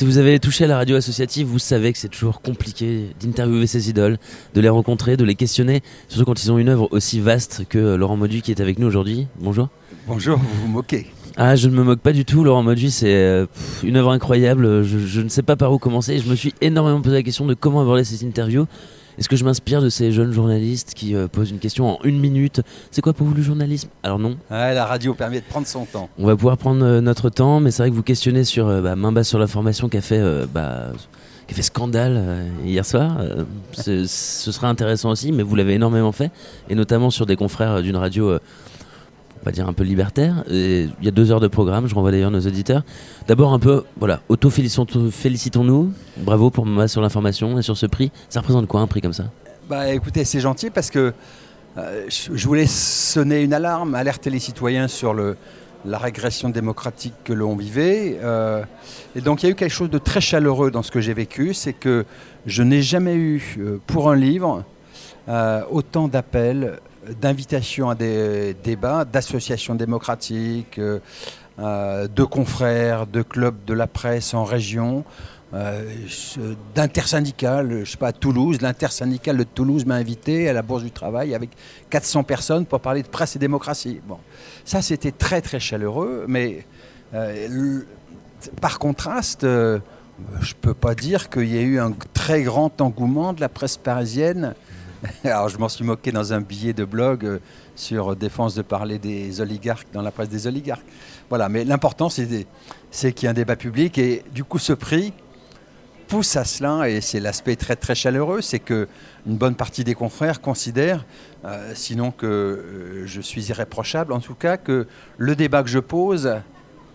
Si vous avez touché à la radio associative, vous savez que c'est toujours compliqué d'interviewer ces idoles, de les rencontrer, de les questionner, surtout quand ils ont une œuvre aussi vaste que Laurent Mauduit qui est avec nous aujourd'hui. Bonjour. Bonjour, vous vous moquez. Ah, je ne me moque pas du tout. Laurent Mauduit, c'est euh, une œuvre incroyable. Je, je ne sais pas par où commencer. Je me suis énormément posé la question de comment aborder ces interviews. Est-ce que je m'inspire de ces jeunes journalistes qui euh, posent une question en une minute C'est quoi pour vous le journalisme? Alors non. Ouais, la radio permet de prendre son temps. On va pouvoir prendre euh, notre temps, mais c'est vrai que vous questionnez sur euh, bah, main basse sur l'information qui a fait bah, qui a fait scandale hier soir. Ce sera intéressant aussi, mais vous l'avez énormément fait, et notamment sur des confrères d'une radio, on va dire un peu libertaire. Il y a deux heures de programme, je renvoie d'ailleurs nos auditeurs. D'abord un peu, voilà, auto-félicitons-nous. Bravo pour basse sur l'information et sur ce prix. Ça représente quoi un prix comme ça? Bah écoutez, c'est gentil parce que euh, je voulais sonner une alarme, alerter les citoyens sur le, la régression démocratique que l'on vivait. euh, et donc il y a eu quelque chose de très chaleureux dans ce que j'ai vécu, c'est que je n'ai jamais eu euh, pour un livre autant d'appels, d'invitations à des débats, d'associations démocratiques, euh, euh, de confrères, de clubs de la presse en région. euh, d'intersyndicales, je sais pas, à Toulouse, l'intersyndicale de Toulouse m'a invité à la Bourse du Travail avec 400 personnes pour parler de presse et démocratie. Bon, ça c'était très très chaleureux, mais euh, par contraste, euh, je peux pas dire qu'il y ait eu un très grand engouement de la presse parisienne. Alors je m'en suis moqué dans un billet de blog euh, sur défense de parler des oligarques dans la presse des oligarques. Voilà, mais l'important c'est qu'il y ait un débat public et du coup ce prix pousse à cela et c'est l'aspect très très chaleureux, c'est que une bonne partie des confrères considèrent, euh, sinon que euh, je suis irréprochable, en tout cas que le débat que je pose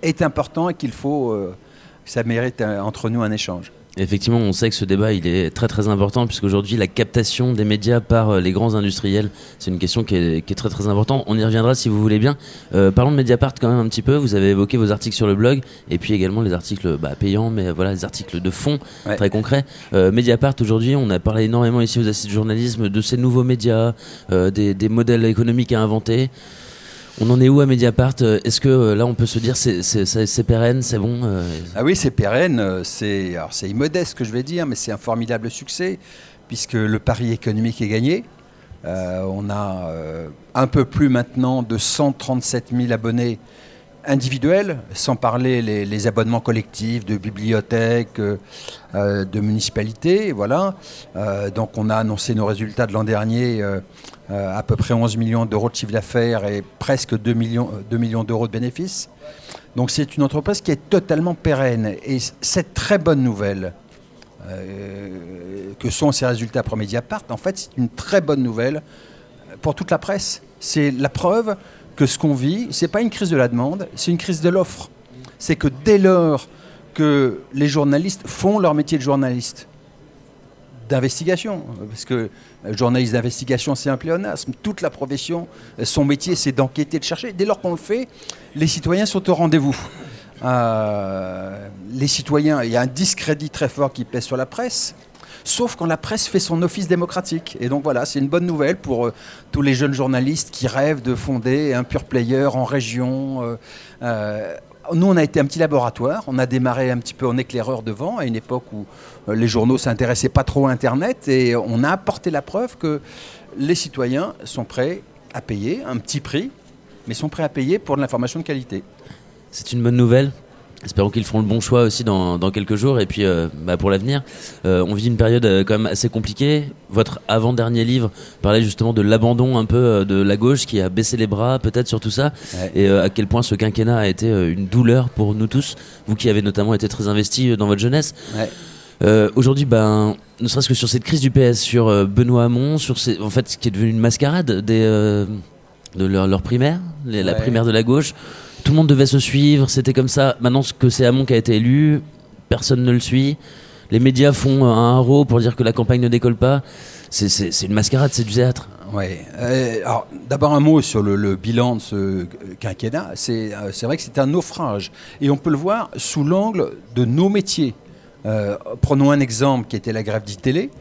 est important et qu'il faut, euh, ça mérite entre nous un échange. Effectivement, on sait que ce débat il est très très important puisqu'aujourd'hui la captation des médias par euh, les grands industriels, c'est une question qui est, qui est très très importante. On y reviendra si vous voulez bien. Euh, parlons de Mediapart quand même un petit peu. Vous avez évoqué vos articles sur le blog et puis également les articles bah, payants, mais voilà les articles de fond Ouais. très concrets. Euh, Mediapart aujourd'hui, on a parlé énormément ici aux assises de journalisme de ces nouveaux médias, euh, des, des modèles économiques à inventer. On en est où à Mediapart Euh, Est-ce que euh, là on peut se dire c'est pérenne, c'est bon euh, Ah oui, c'est pérenne, c'est immodeste que je vais dire, mais c'est un formidable succès puisque le pari économique est gagné. On a un peu plus maintenant de 137 000 abonnés individuels, sans parler les, abonnements collectifs de bibliothèques, euh, euh, de municipalités, voilà. Euh, donc on a annoncé nos résultats de l'an dernier, à peu près 11 millions d'euros de chiffre d'affaires et presque 2 millions, 2 millions d'euros de bénéfices. Donc c'est une entreprise qui est totalement pérenne. Et cette très bonne nouvelle que sont ces résultats pour Mediapart, en fait, c'est une très bonne nouvelle pour toute la presse. C'est la preuve que ce qu'on vit, c'est pas une crise de la demande, c'est une crise de l'offre. C'est que dès lors que les journalistes font leur métier de journaliste, d'investigation, parce que euh, journaliste d'investigation, c'est un pléonasme. Toute la profession, euh, son métier, c'est d'enquêter, de chercher. Dès lors qu'on le fait, les citoyens sont au rendez-vous. Euh, les citoyens, il y a un discrédit très fort qui pèse sur la presse, sauf quand la presse fait son office démocratique. Et donc voilà, c'est une bonne nouvelle pour euh, tous les jeunes journalistes qui rêvent de fonder un pure player en région. euh, euh, nous, on a été un petit laboratoire. On a démarré un petit peu en éclaireur devant, à une époque où les journaux s'intéressaient pas trop à Internet, et on a apporté la preuve que les citoyens sont prêts à payer un petit prix, mais sont prêts à payer pour de l'information de qualité. C'est une bonne nouvelle. Espérons qu'ils feront le bon choix aussi dans, dans quelques jours et puis euh, bah, pour l'avenir. Euh, on vit une période euh, quand même assez compliquée. Votre avant-dernier livre parlait justement de l'abandon un peu de la gauche qui a baissé les bras peut-être sur tout ça Ouais. et à quel point ce quinquennat a été une douleur pour nous tous. Vous qui avez notamment été très investi dans votre jeunesse. Ouais. Aujourd'hui, ben, ne serait-ce que sur cette crise du PS, sur Benoît Hamon, sur ces, en fait, ce qui est devenu une mascarade des, de leur, leur primaire, les- la primaire de la gauche. Tout le monde devait se suivre, c'était comme ça. Maintenant, que c'est Hamon qui a été élu, personne ne le suit. Les médias font euh, un haro pour dire que la campagne ne décolle pas. C'est- une mascarade, c'est du théâtre. Ouais. Euh, alors, d'abord un mot sur le, bilan de ce quinquennat. C'est euh, c'est vrai que c'est un naufrage. Et on peut le voir sous l'angle de nos métiers. Euh, prenons un exemple qui était la grève d'ITélé,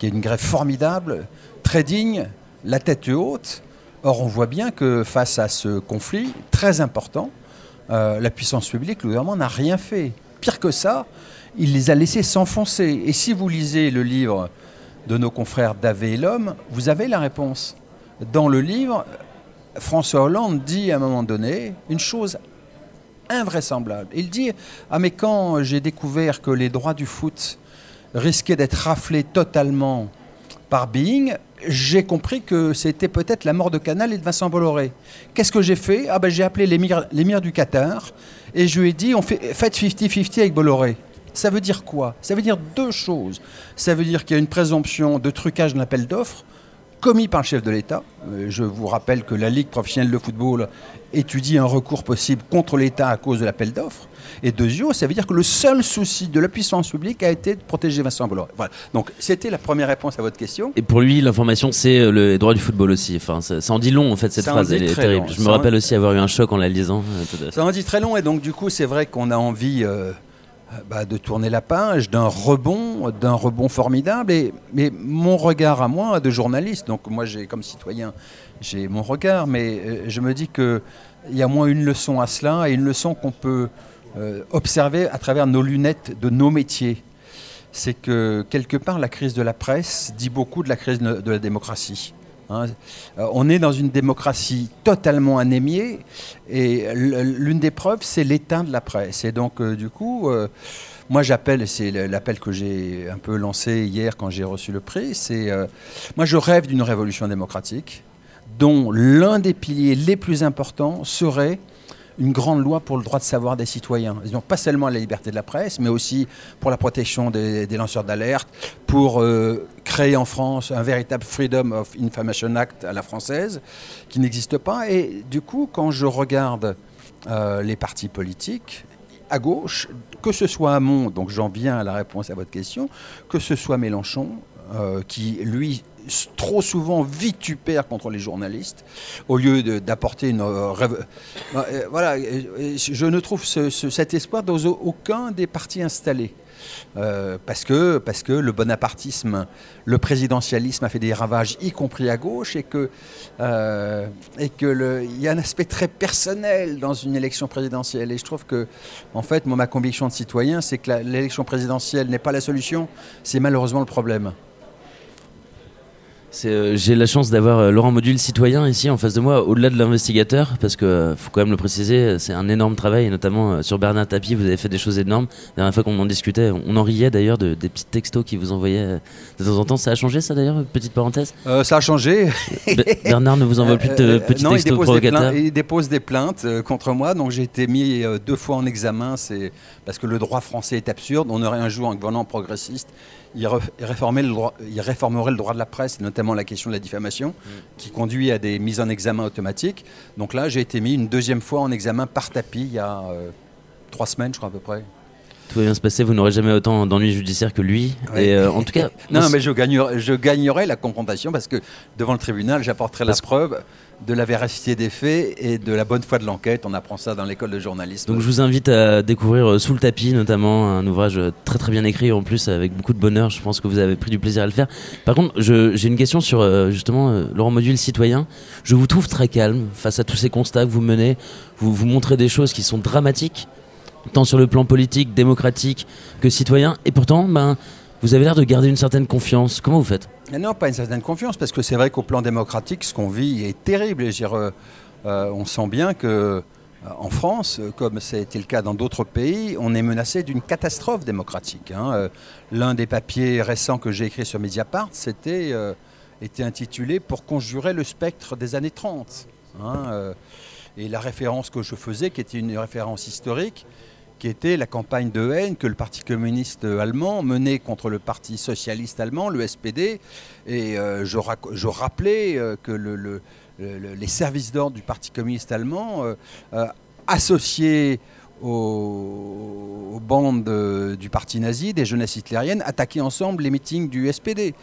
qui est une grève formidable, très digne, la tête haute. Or, on voit bien que face à ce conflit très important, euh, la puissance publique, le gouvernement n'a rien fait. Pire que ça, il les a laissés s'enfoncer. Et si vous lisez le livre de nos confrères d'Avé et l'Homme, vous avez la réponse. Dans le livre, François Hollande dit à un moment donné une chose invraisemblable. Il dit Ah, mais quand j'ai découvert que les droits du foot risquaient d'être raflés totalement par Bing, j'ai compris que c'était peut-être la mort de Canal et de Vincent Bolloré. Qu'est-ce que j'ai fait? Ah ben, J'ai appelé l'émir du Qatar et je lui ai dit on fait, faites 50-50 avec Bolloré. Ça veut dire quoi? Ça veut dire deux choses. Ça veut dire qu'il y a une présomption de trucage d'un appel d'offres commis par le chef de l'État. Euh, je vous rappelle que la Ligue professionnelle de football étudie un recours possible contre l'État à cause de l'appel d'offres. Et deuxièmement, ça veut dire que le seul souci de la puissance publique a été de protéger Vincent Bolloré. Voilà. Donc c'était la première réponse à votre question. Et pour lui, l'information, c'est euh, le droit du football aussi. Enfin, ça, en dit long en fait cette phrase. Elle est terrible. Je me rappelle aussi avoir eu un choc en la lisant. Ça en dit très long et donc du coup, c'est vrai qu'on a envie. Euh, bah, de tourner la page, d'un rebond, d'un rebond formidable. Et, mais mon regard à moi, de journaliste, donc moi j'ai comme citoyen, j'ai mon regard, mais euh, je me dis qu'il y a moins une leçon à cela et une leçon qu'on peut euh, observer à travers nos lunettes de nos métiers. C'est que quelque part la crise de la presse dit beaucoup de la crise de la démocratie. Hein. Euh, on est dans une démocratie totalement anémiée et l'une des preuves, c'est l'état de la presse. Et donc, euh, du coup, euh, moi j'appelle, c'est l'appel que j'ai un peu lancé hier quand j'ai reçu le prix, c'est moi je rêve d'une révolution démocratique dont l'un des piliers les plus importants serait une grande loi pour le droit de savoir des citoyens. Donc pas seulement la liberté de la presse, mais aussi pour la protection des, lanceurs d'alerte, pour euh, créer en France un véritable Freedom of Information Act à la française, qui n'existe pas. Et du coup, quand je regarde euh, les partis politiques, à gauche, que ce soit Hamon, donc j'en viens à la réponse à votre question, que ce soit Mélenchon, euh, qui lui trop souvent vitupère contre les journalistes, au lieu d'apporter une... Euh, euh, voilà, je ne trouve cet espoir dans aucun des partis installés. Euh, parce, que, le bonapartisme, le présidentialisme a fait des ravages, y compris à gauche, et que y a un aspect très personnel dans une élection présidentielle. Et je trouve que, en fait, ma conviction de citoyen, c'est que l'élection présidentielle n'est pas la solution, c'est malheureusement le problème. Euh, j'ai la chance d'avoir euh, Laurent Module, citoyen, ici en face de moi, au-delà de l'investigateur, parce que euh, faut quand même le préciser, c'est un énorme travail, et notamment sur Bernard Tapie, vous avez fait des choses énormes. La dernière fois qu'on en discutait, on en riait d'ailleurs de, des petits textos qui vous envoyaient de temps en temps. Ça a changé ça d'ailleurs, petite parenthèse? Ça a changé. Bernard ne vous envoie plus de petits textos provocateurs Il dépose des plaintes contre moi, donc j'ai été mis deux fois en examen, c'est parce que le droit français est absurde. On aurait un jour un gouvernement progressiste il, réformerait le droit, il réformerait le droit de la presse, notamment la question de la diffamation, mm. qui conduit à des mises en examen automatiques. Donc là, j'ai été mis une deuxième fois en examen par tapis il y a euh, trois semaines, je crois à peu près. Tout va bien se passer, vous n'aurez jamais autant d'ennuis judiciaires que lui. Et euh, en tout cas, non, mais je gagnerai, je gagnerai la confrontation parce que devant le tribunal, j'apporterai la preuve de la véracité des faits et de la bonne foi de l'enquête. On apprend ça dans l'école de journalisme. Donc je vous invite à découvrir euh, Sous le tapis, notamment un ouvrage euh, très très bien écrit, en plus avec beaucoup de bonheur. Je pense que vous avez pris du plaisir à le faire. Par contre, j'ai une question sur euh, justement Laurent Module, citoyen. Je vous trouve très calme face à tous ces constats que vous menez. Vous vous montrez des choses qui sont dramatiques, tant sur le plan politique, démocratique que citoyen. Et pourtant, ben, vous avez l'air de garder une certaine confiance. Comment vous faites? Non, pas une certaine confiance, parce que c'est vrai qu'au plan démocratique, ce qu'on vit est terrible. Euh, euh, on sent bien que euh, en France, comme ça a été le cas dans d'autres pays, on est menacé d'une catastrophe démocratique. Hein. L'un des papiers récents que j'ai écrit sur Mediapart, c'était était intitulé Pour conjurer le spectre des années 30. Hein, et la référence que je faisais, qui était une référence historique, qui était la campagne de haine que le Parti communiste allemand menait contre le Parti socialiste allemand, le SPD. Et euh, je, rappelais euh, que les services d'ordre du Parti communiste allemand, euh, aux, bandes du parti nazi, des jeunesses hitlériennes, attaquaient ensemble les meetings du SPD.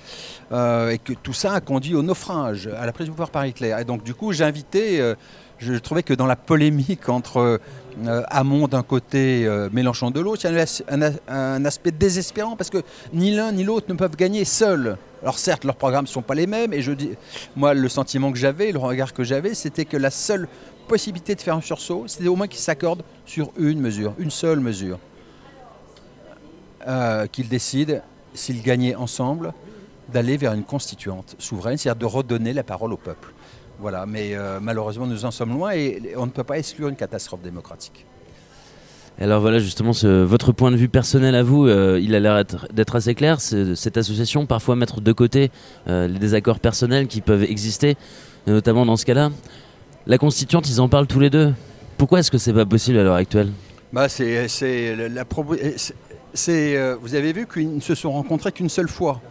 et que tout ça a conduit au naufrage, à la prise du pouvoir par Hitler. Et donc, du coup, j'invitais je trouvais que dans la polémique entre euh, Hamon d'un côté, euh, Mélenchon de l'autre, il y a un, aspect désespérant parce que ni l'un ni l'autre ne peuvent gagner seuls. Alors certes, leurs programmes ne sont pas les mêmes et je dis, moi, le sentiment que j'avais, le regard que j'avais, c'était que la seule possibilité de faire un sursaut, c'était au moins qu'ils s'accordent sur une mesure, une seule mesure. euh, qu'ils décident, s'ils gagnaient ensemble, d'aller vers une constituante souveraine, c'est-à-dire de redonner la parole au peuple. Voilà, mais euh, malheureusement, nous en sommes loin et on ne peut pas exclure une catastrophe démocratique. Alors voilà, justement, votre point de vue personnel à vous, euh, il a l'air d'être assez clair. Cette association, parfois mettre de côté les désaccords personnels qui peuvent exister, notamment dans ce cas-là. La constituante, ils en parlent tous les deux. Pourquoi est-ce que c'est pas possible à l'heure actuelle? Bah, c'est, la, c'est, Vous avez vu qu'ils ne se sont rencontrés qu'une seule fois.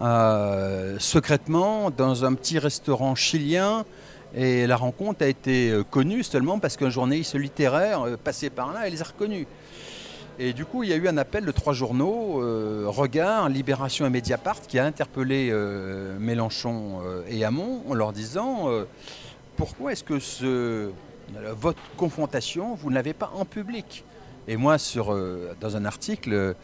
Euh, secrètement dans un petit restaurant chilien. Et la rencontre a été euh, connue seulement parce qu'un journaliste littéraire euh, passait par là et les a reconnus. Et du coup, il y a eu un appel de trois journaux, Regard, Libération et Mediapart, qui a interpellé Mélenchon et Hamon en leur disant Pourquoi est-ce que ce, votre confrontation, vous ne l'avez pas en public? Et moi, sur, dans un article,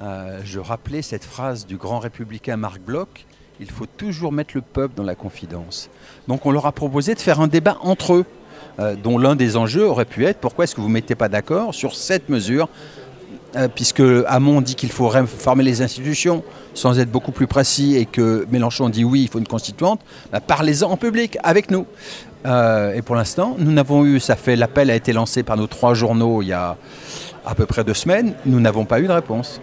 euh, je rappelais cette phrase du grand républicain Marc Bloch il faut toujours mettre le peuple dans la confidence. Donc on leur a proposé de faire un débat entre eux, euh, dont l'un des enjeux aurait pu être pourquoi est-ce que vous ne mettez pas d'accord sur cette mesure euh, puisque Hamon dit qu'il faut réformer les institutions sans être beaucoup plus précis et que Mélenchon dit oui, il faut une constituante, bah, parlez-en en public avec nous. et pour l'instant, nous n'avons eu, ça fait l'appel a été lancé par nos trois journaux il y a à peu près deux semaines, nous n'avons pas eu de réponse.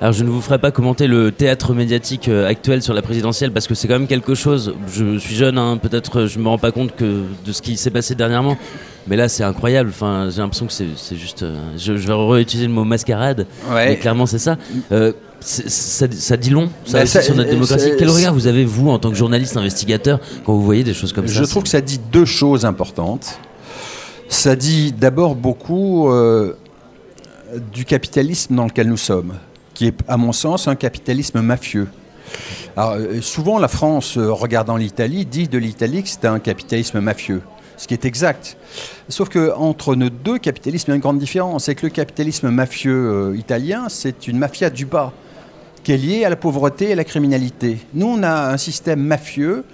Alors je ne vous ferai pas commenter le théâtre médiatique euh, actuel sur la présidentielle parce que c'est quand même quelque chose. Je suis jeune, hein, peut-être je me rends pas compte que de ce qui s'est passé dernièrement, mais là c'est incroyable. Enfin, j'ai l'impression que c'est juste. Euh, je, vais réutiliser le mot mascarade, mais clairement c'est ça. Euh, ça, dit long, ça, bah, sur notre démocratie. Quel regard vous avez vous en tant que journaliste investigateur quand vous voyez des choses comme ça? Je trouve que ça dit deux choses importantes. Ça dit d'abord beaucoup du capitalisme dans lequel nous sommes qui est, à mon sens, un capitalisme mafieux. Alors, euh, souvent, la France, euh, regardant l'Italie, dit de l'Italie que c'est un capitalisme mafieux, ce qui est exact. Sauf qu'entre nos deux capitalismes, il y a une grande différence. C'est que le capitalisme mafieux euh, italien, c'est une mafia du bas, qui est liée à la pauvreté et à la criminalité. Nous, on a un système mafieux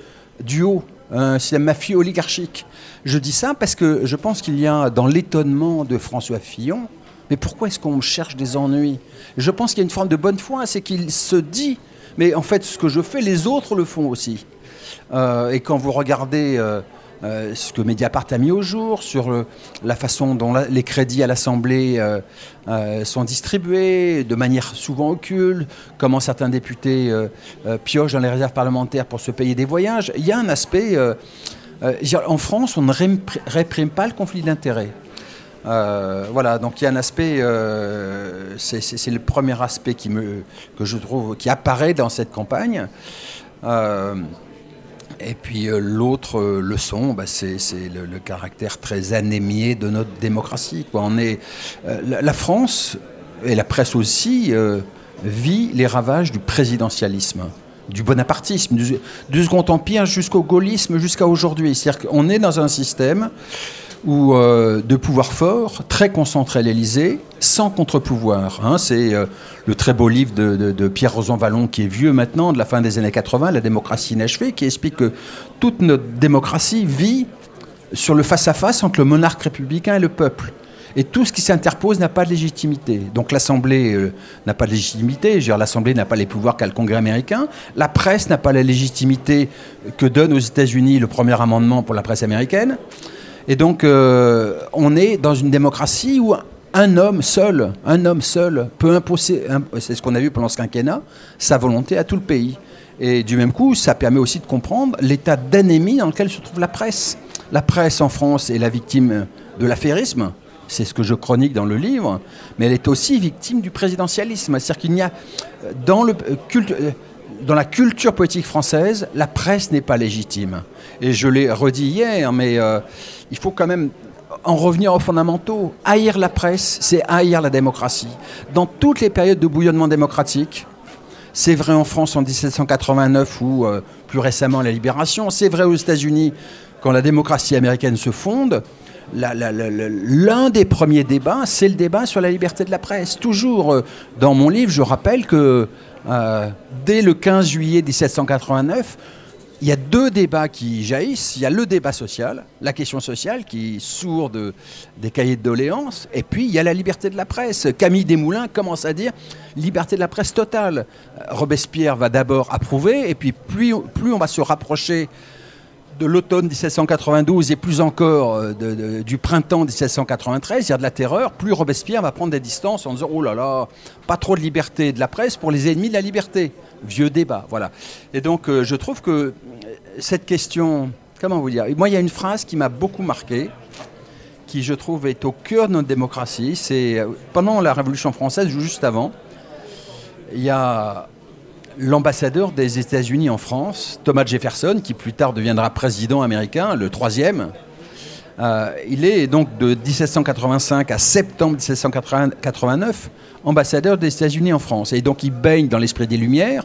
du haut, un système mafieux oligarchique. Je dis ça parce que je pense qu'il y a dans l'étonnement de François Fillon, mais pourquoi est-ce qu'on cherche des ennuis? Je pense qu'il y a une forme de bonne foi, c'est qu'il se dit, mais en fait, ce que je fais, les autres le font aussi. Euh, et quand vous regardez euh, euh, ce que Mediapart a mis au jour sur la façon dont les crédits à l'Assemblée sont distribués, de manière souvent occulte, comment certains députés piochent dans les réserves parlementaires pour se payer des voyages, il y a un aspect... en France, on ne réprime pas le conflit d'intérêts. Euh, voilà, donc il y a un aspect, euh, c'est le premier aspect qui me, que je trouve qui apparaît dans cette campagne. Euh, et puis l'autre leçon, bah, c'est le, caractère très anémié de notre démocratie. Quoi. On est, la, France, et la presse aussi, vit les ravages du présidentialisme du bonapartisme, du, du Second Empire jusqu'au gaullisme, jusqu'à aujourd'hui. C'est-à-dire qu'on est dans un système ou euh, de pouvoir fort, très concentré à l'Élysée, sans contre-pouvoir. Hein. c'est euh, le très beau livre de, Pierre Rosan Vallon, qui est vieux maintenant, de la fin des années 80, La démocratie inachevée, qui explique que toute notre démocratie vit sur le face-à-face entre le monarque républicain et le peuple. Et tout ce qui s'interpose n'a pas de légitimité. Donc l'Assemblée euh, n'a pas de légitimité. L'Assemblée n'a pas les pouvoirs qu'a le Congrès américain. La presse n'a pas la légitimité que donne aux États-Unis le premier amendement pour la presse américaine. Et donc, euh, on est dans une démocratie où un homme seul, un homme seul peut imposer, c'est ce qu'on a vu pendant ce quinquennat, sa volonté à tout le pays. Et du même coup, ça permet aussi de comprendre l'état d'anémie dans lequel se trouve la presse. La presse en France est la victime de l'affairisme, c'est ce que je chronique dans le livre, mais elle est aussi victime du présidentialisme. C'est-à-dire qu'il n'y a dans le culte dans la culture politique française, la presse n'est pas légitime. Et je l'ai redit hier, mais euh, il faut quand même en revenir aux fondamentaux. Haïr la presse, c'est haïr la démocratie. Dans toutes les périodes de bouillonnement démocratique, c'est vrai en France en 1789 ou euh, plus récemment la Libération, c'est vrai aux États-Unis quand la démocratie américaine se fonde. L'un des premiers débats, c'est le débat sur la liberté de la presse. Toujours euh, dans mon livre, je rappelle que dès le 15 juillet 1789, il y a deux débats qui jaillissent. Il y a le débat social, la question sociale qui sourd des cahiers de doléances, et puis il y a la liberté de la presse. Camille Desmoulins commence à dire liberté de la presse totale. Robespierre va d'abord approuver, et puis plus, plus on va se rapprocher de l'automne 1792 et plus encore euh, du printemps 1793, il y a de la terreur, plus Robespierre va prendre des distances en disant Oh là là, pas trop de liberté de la presse pour les ennemis de la liberté. Vieux débat, voilà. Et donc euh, je trouve que euh, cette question, comment vous dire Moi, il y a une phrase qui m'a beaucoup marqué, qui je trouve est au cœur de notre démocratie. C'est pendant la Révolution française, juste avant, il y a l'ambassadeur des États-Unis en France, Thomas Jefferson, qui plus tard deviendra président américain, le troisième. Euh, il est donc de 1785 à septembre 1789 ambassadeur des États-Unis en France. Et donc il baigne dans l'esprit des Lumières,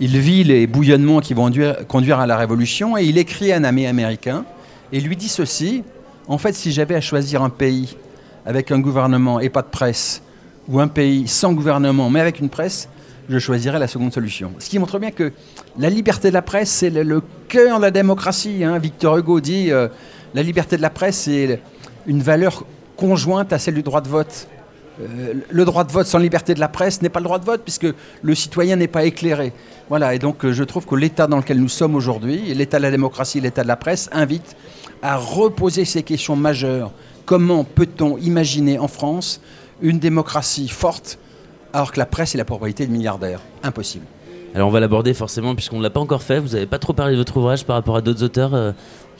il vit les bouillonnements qui vont conduire à la Révolution et il écrit à un ami américain et lui dit ceci, en fait si j'avais à choisir un pays avec un gouvernement et pas de presse, ou un pays sans gouvernement mais avec une presse, je choisirais la seconde solution. Ce qui montre bien que la liberté de la presse, c'est le, cœur de la démocratie. Hein. Victor Hugo dit euh, la liberté de la presse, c'est une valeur conjointe à celle du droit de vote. Euh, le droit de vote sans liberté de la presse n'est pas le droit de vote puisque le citoyen n'est pas éclairé. Voilà, et donc euh, je trouve que l'état dans lequel nous sommes aujourd'hui, l'état de la démocratie, l'état de la presse, invite à reposer ces questions majeures. Comment peut-on imaginer en France une démocratie forte alors que la presse est la propriété de milliardaires. Impossible. Alors on va l'aborder forcément puisqu'on ne l'a pas encore fait. Vous n'avez pas trop parlé de votre ouvrage par rapport à d'autres auteurs. Euh,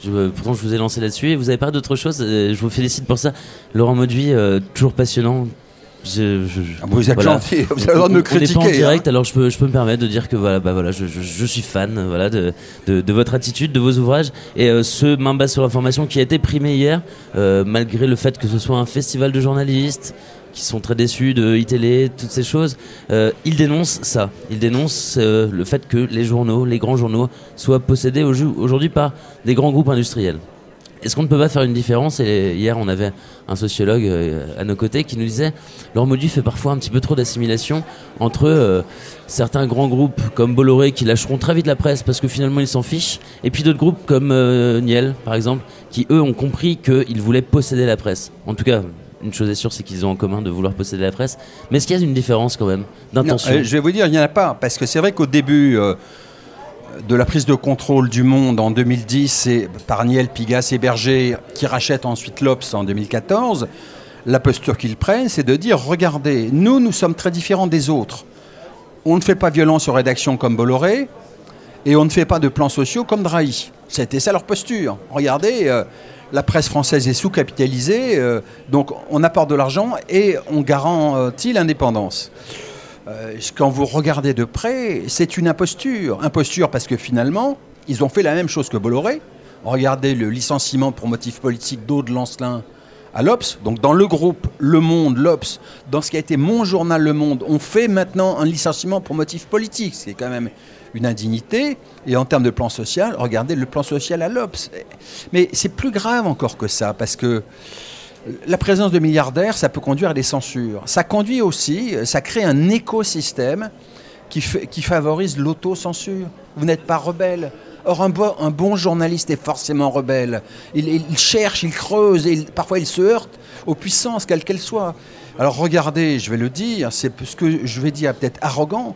je, pourtant je vous ai lancé là-dessus et vous avez parlé d'autre chose. Euh, je vous félicite pour ça. Laurent Mauduit, euh, toujours passionnant. Ah, vous êtes gentil, vous avez le droit de me critiquer. On pas en direct, hein. alors je peux, je peux me permettre de dire que voilà, bah voilà, je, je, suis fan voilà, de, de, de, votre attitude, de vos ouvrages. Et ce Main basse sur l'information qui a été primé hier, malgré le fait que ce soit un festival de journalistes, qui sont très déçus de iTélé, toutes ces choses, euh, ils dénoncent ça. Ils dénoncent euh, le fait que les journaux, les grands journaux, soient possédés aujourd'hui par des grands groupes industriels. Est-ce qu'on ne peut pas faire une différence? Hier, on avait un sociologue euh, à nos côtés qui nous disait leur module fait parfois un petit peu trop d'assimilation entre certains grands groupes comme Bolloré qui lâcheront très vite la presse parce que finalement ils s'en fichent, et puis d'autres groupes comme Niel, par exemple, qui eux ont compris qu'ils voulaient posséder la presse. En tout cas, une chose est sûre, c'est qu'ils ont en commun de vouloir posséder la presse. Mais est-ce qu'il y a une différence quand même d'intention euh, Je vais vous dire, il n'y en a pas. Parce que c'est vrai qu'au début euh, de la prise de contrôle du monde en 2010, c'est par Niel, Pigas et Berger qui rachètent ensuite l'Obs en 2014. La posture qu'ils prennent, c'est de dire regardez, nous, nous sommes très différents des autres. On ne fait pas violence aux rédactions comme Bolloré et on ne fait pas de plans sociaux comme Drahi. C'était ça leur posture. Regardez, euh, la presse française est sous-capitalisée, euh, donc on apporte de l'argent et on garantit l'indépendance. Euh, quand vous regardez de près, c'est une imposture. Imposture parce que finalement, ils ont fait la même chose que Bolloré. Regardez le licenciement pour motif politique d'Aude Lancelin à l'Obs. Donc dans le groupe Le Monde, l'Obs, dans ce qui a été mon journal Le Monde, on fait maintenant un licenciement pour motif politique. C'est quand même une indignité. Et en termes de plan social, regardez le plan social à l'Obs. Mais c'est plus grave encore que ça, parce que la présence de milliardaires, ça peut conduire à des censures. Ça conduit aussi, ça crée un écosystème qui, qui favorise l'autocensure. Vous n'êtes pas rebelle. Or, un bon, journaliste est forcément rebelle. Il, cherche, il creuse, et parfois il se heurte aux puissances, quelles qu'elles soient. Alors regardez, je vais le dire, c'est ce que je vais dire peut-être arrogant,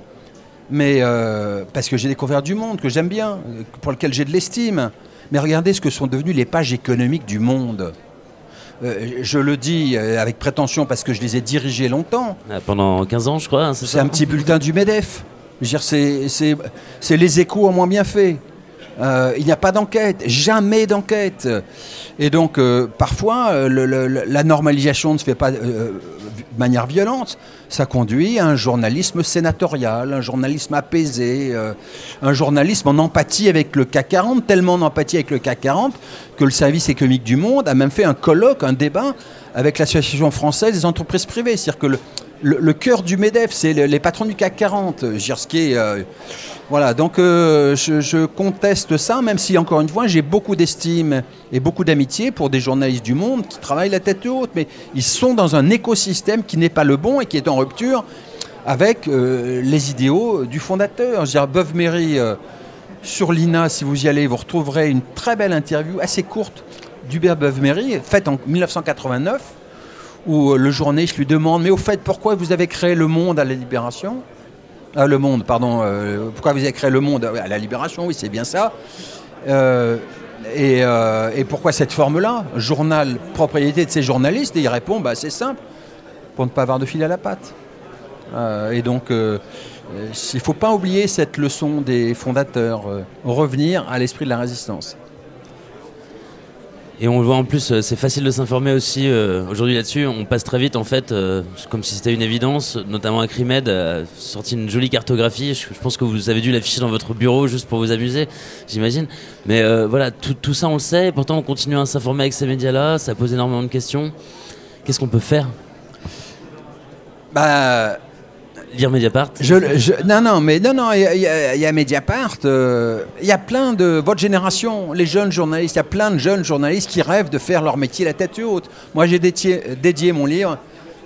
mais euh, parce que j'ai découvert du monde que j'aime bien, pour lequel j'ai de l'estime. Mais regardez ce que sont devenues les pages économiques du monde. Euh, je le dis euh, avec prétention parce que je les ai dirigées longtemps. Ah, pendant 15 ans, je crois. Hein, c'est un petit bulletin du MEDEF. C'est les échos en moins bien fait. il n'y a pas d'enquête, jamais d'enquête. Et donc, parfois, la normalisation ne se fait pas manière violente, ça conduit à un journalisme sénatorial, un journalisme apaisé, euh, un journalisme en empathie avec le CAC 40, tellement en empathie avec le CAC 40 que le service économique du monde a même fait un colloque, un débat avec l'Association française des entreprises privées. C'est-à-dire que le, le, cœur du MEDEF, c'est les, patrons du CAC 40. Girski, euh, voilà, donc euh, je, conteste ça, même si, encore une fois, j'ai beaucoup d'estime et beaucoup d'amitié pour des journalistes du monde qui travaillent la tête haute, mais ils sont dans un écosystème qui n'est pas le bon et qui est en rupture avec euh, les idéaux du fondateur. Je veux dire, Beuve-Méry sur l'INA, si vous y allez, vous retrouverez une très belle interview, assez courte, d'Hubert Beuve-Méry, faite en 1989, où le journaliste lui demande Mais au fait, pourquoi vous avez créé le monde à la Libération? Ah, Le monde, pardon. pourquoi vous avez créé le monde à la Libération? Oui, c'est bien ça. Et, et, pourquoi cette forme-là? Journal, propriété de ces journalistes Et il répond bah, C'est simple, pour ne pas avoir de fil à la patte. et donc, euh, il ne faut pas oublier cette leçon des fondateurs, euh, revenir à l'esprit de la résistance. Et on le voit en plus, euh, c'est facile de s'informer aussi aujourd'hui là-dessus. On passe très vite en fait, comme si c'était une évidence. Notamment Acrimed a sorti une jolie cartographie. Je, pense que vous avez dû l'afficher dans votre bureau juste pour vous amuser, j'imagine. Mais voilà, tout, tout, ça on le sait. Et pourtant on continue à s'informer avec ces médias-là. Ça pose énormément de questions. Qu'est-ce qu'on peut faire? Bah, Lire Mediapart Non, non, mais non, non, il y, a Mediapart. Euh, il y a plein de votre génération, les jeunes journalistes, il y a plein de jeunes journalistes qui rêvent de faire leur métier la tête haute. Moi, j'ai dédié, mon livre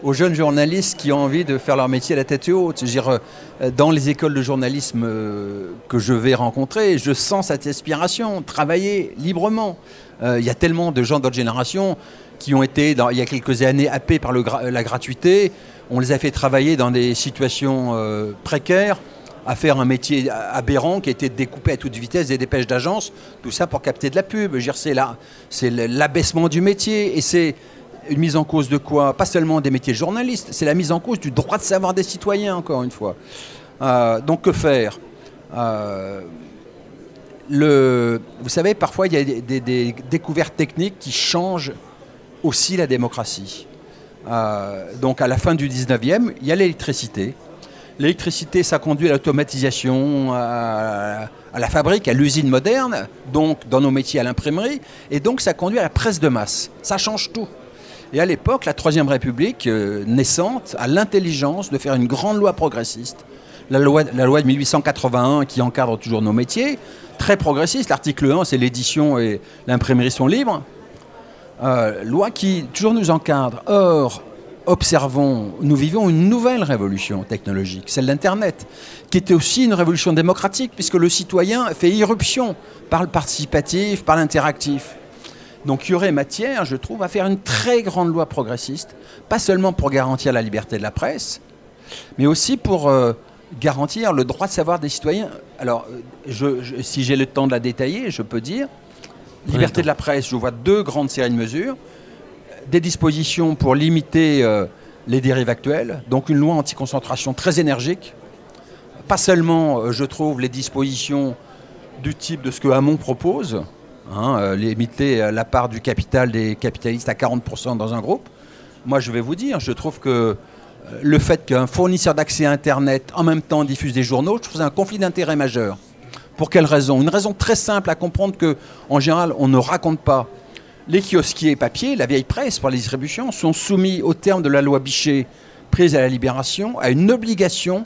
aux jeunes journalistes qui ont envie de faire leur métier la tête haute. Je veux dire, euh, dans les écoles de journalisme euh, que je vais rencontrer, je sens cette aspiration, travailler librement. Il y a tellement de gens d'autres générations qui ont été, il y a quelques années, happés par la gratuité on les a fait travailler dans des situations euh, précaires, à faire un métier aberrant qui était de découper à toute vitesse des dépêches d'agence, tout ça pour capter de la pub. C'est l'abaissement du métier et c'est une mise en cause de quoi? Pas seulement des métiers journalistes, c'est la mise en cause du droit de savoir des citoyens, encore une fois. Euh, donc que faire? Euh, Vous savez, parfois il y a des découvertes techniques qui changent aussi la démocratie. Euh, donc à la fin du 19e, il y a l'électricité. L'électricité, ça conduit à l'automatisation, à, la fabrique, à l'usine moderne, donc dans nos métiers à l'imprimerie, et donc ça conduit à la presse de masse. Ça change tout. Et à l'époque, la Troisième République, euh, naissante, a l'intelligence de faire une grande loi progressiste. La loi, la loi de 1881 qui encadre toujours nos métiers, très progressiste. L'article 1, c'est l'édition et l'imprimerie sont libres. Euh, loi qui toujours nous encadre. Or, observons, nous vivons une nouvelle révolution technologique, celle d'Internet, qui était aussi une révolution démocratique, puisque le citoyen fait irruption par le participatif, par l'interactif. Donc il y aurait matière, je trouve, à faire une très grande loi progressiste, pas seulement pour garantir la liberté de la presse, mais aussi pour euh, garantir le droit de savoir des citoyens. Alors, si j'ai le temps de la détailler, je peux dire, Liberté de la presse, je vois deux grandes séries de mesures. Des dispositions pour limiter euh, les dérives actuelles, donc une loi anti-concentration très énergique. Pas seulement, euh, je trouve, les dispositions du type de ce que Hamon propose, hein, euh, limiter la part du capital des capitalistes à 40% dans un groupe. Moi, je vais vous dire, je trouve que le fait qu'un fournisseur d'accès à Internet en même temps diffuse des journaux, je trouve c'est un conflit d'intérêt majeur. Pour quelle raison? Une raison très simple à comprendre que, en général, on ne raconte pas. Les kiosquiers papier, la vieille presse pour les distributions, sont soumis au terme de la loi Bichet, prise à la Libération, à une obligation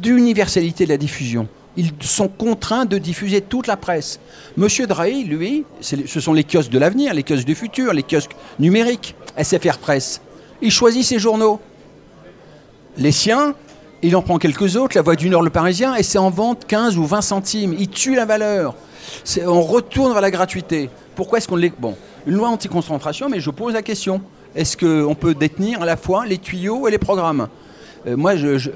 d'universalité de la diffusion. Ils sont contraints de diffuser toute la presse. Monsieur Drahi, lui, ce sont les kiosques de l'avenir, les kiosques du futur, les kiosques numériques, SFR Presse. Il choisit ses journaux. Les siens, il en prend quelques autres, la Voix du Nord, le Parisien, et c'est en vente 15 ou 20 centimes. Il tue la valeur. On retourne vers la gratuité. Pourquoi est-ce qu'on les... Bon, une loi anti-concentration, mais je pose la question. Est-ce qu'on peut détenir à la fois les tuyaux et les programmes? Euh, Moi, je,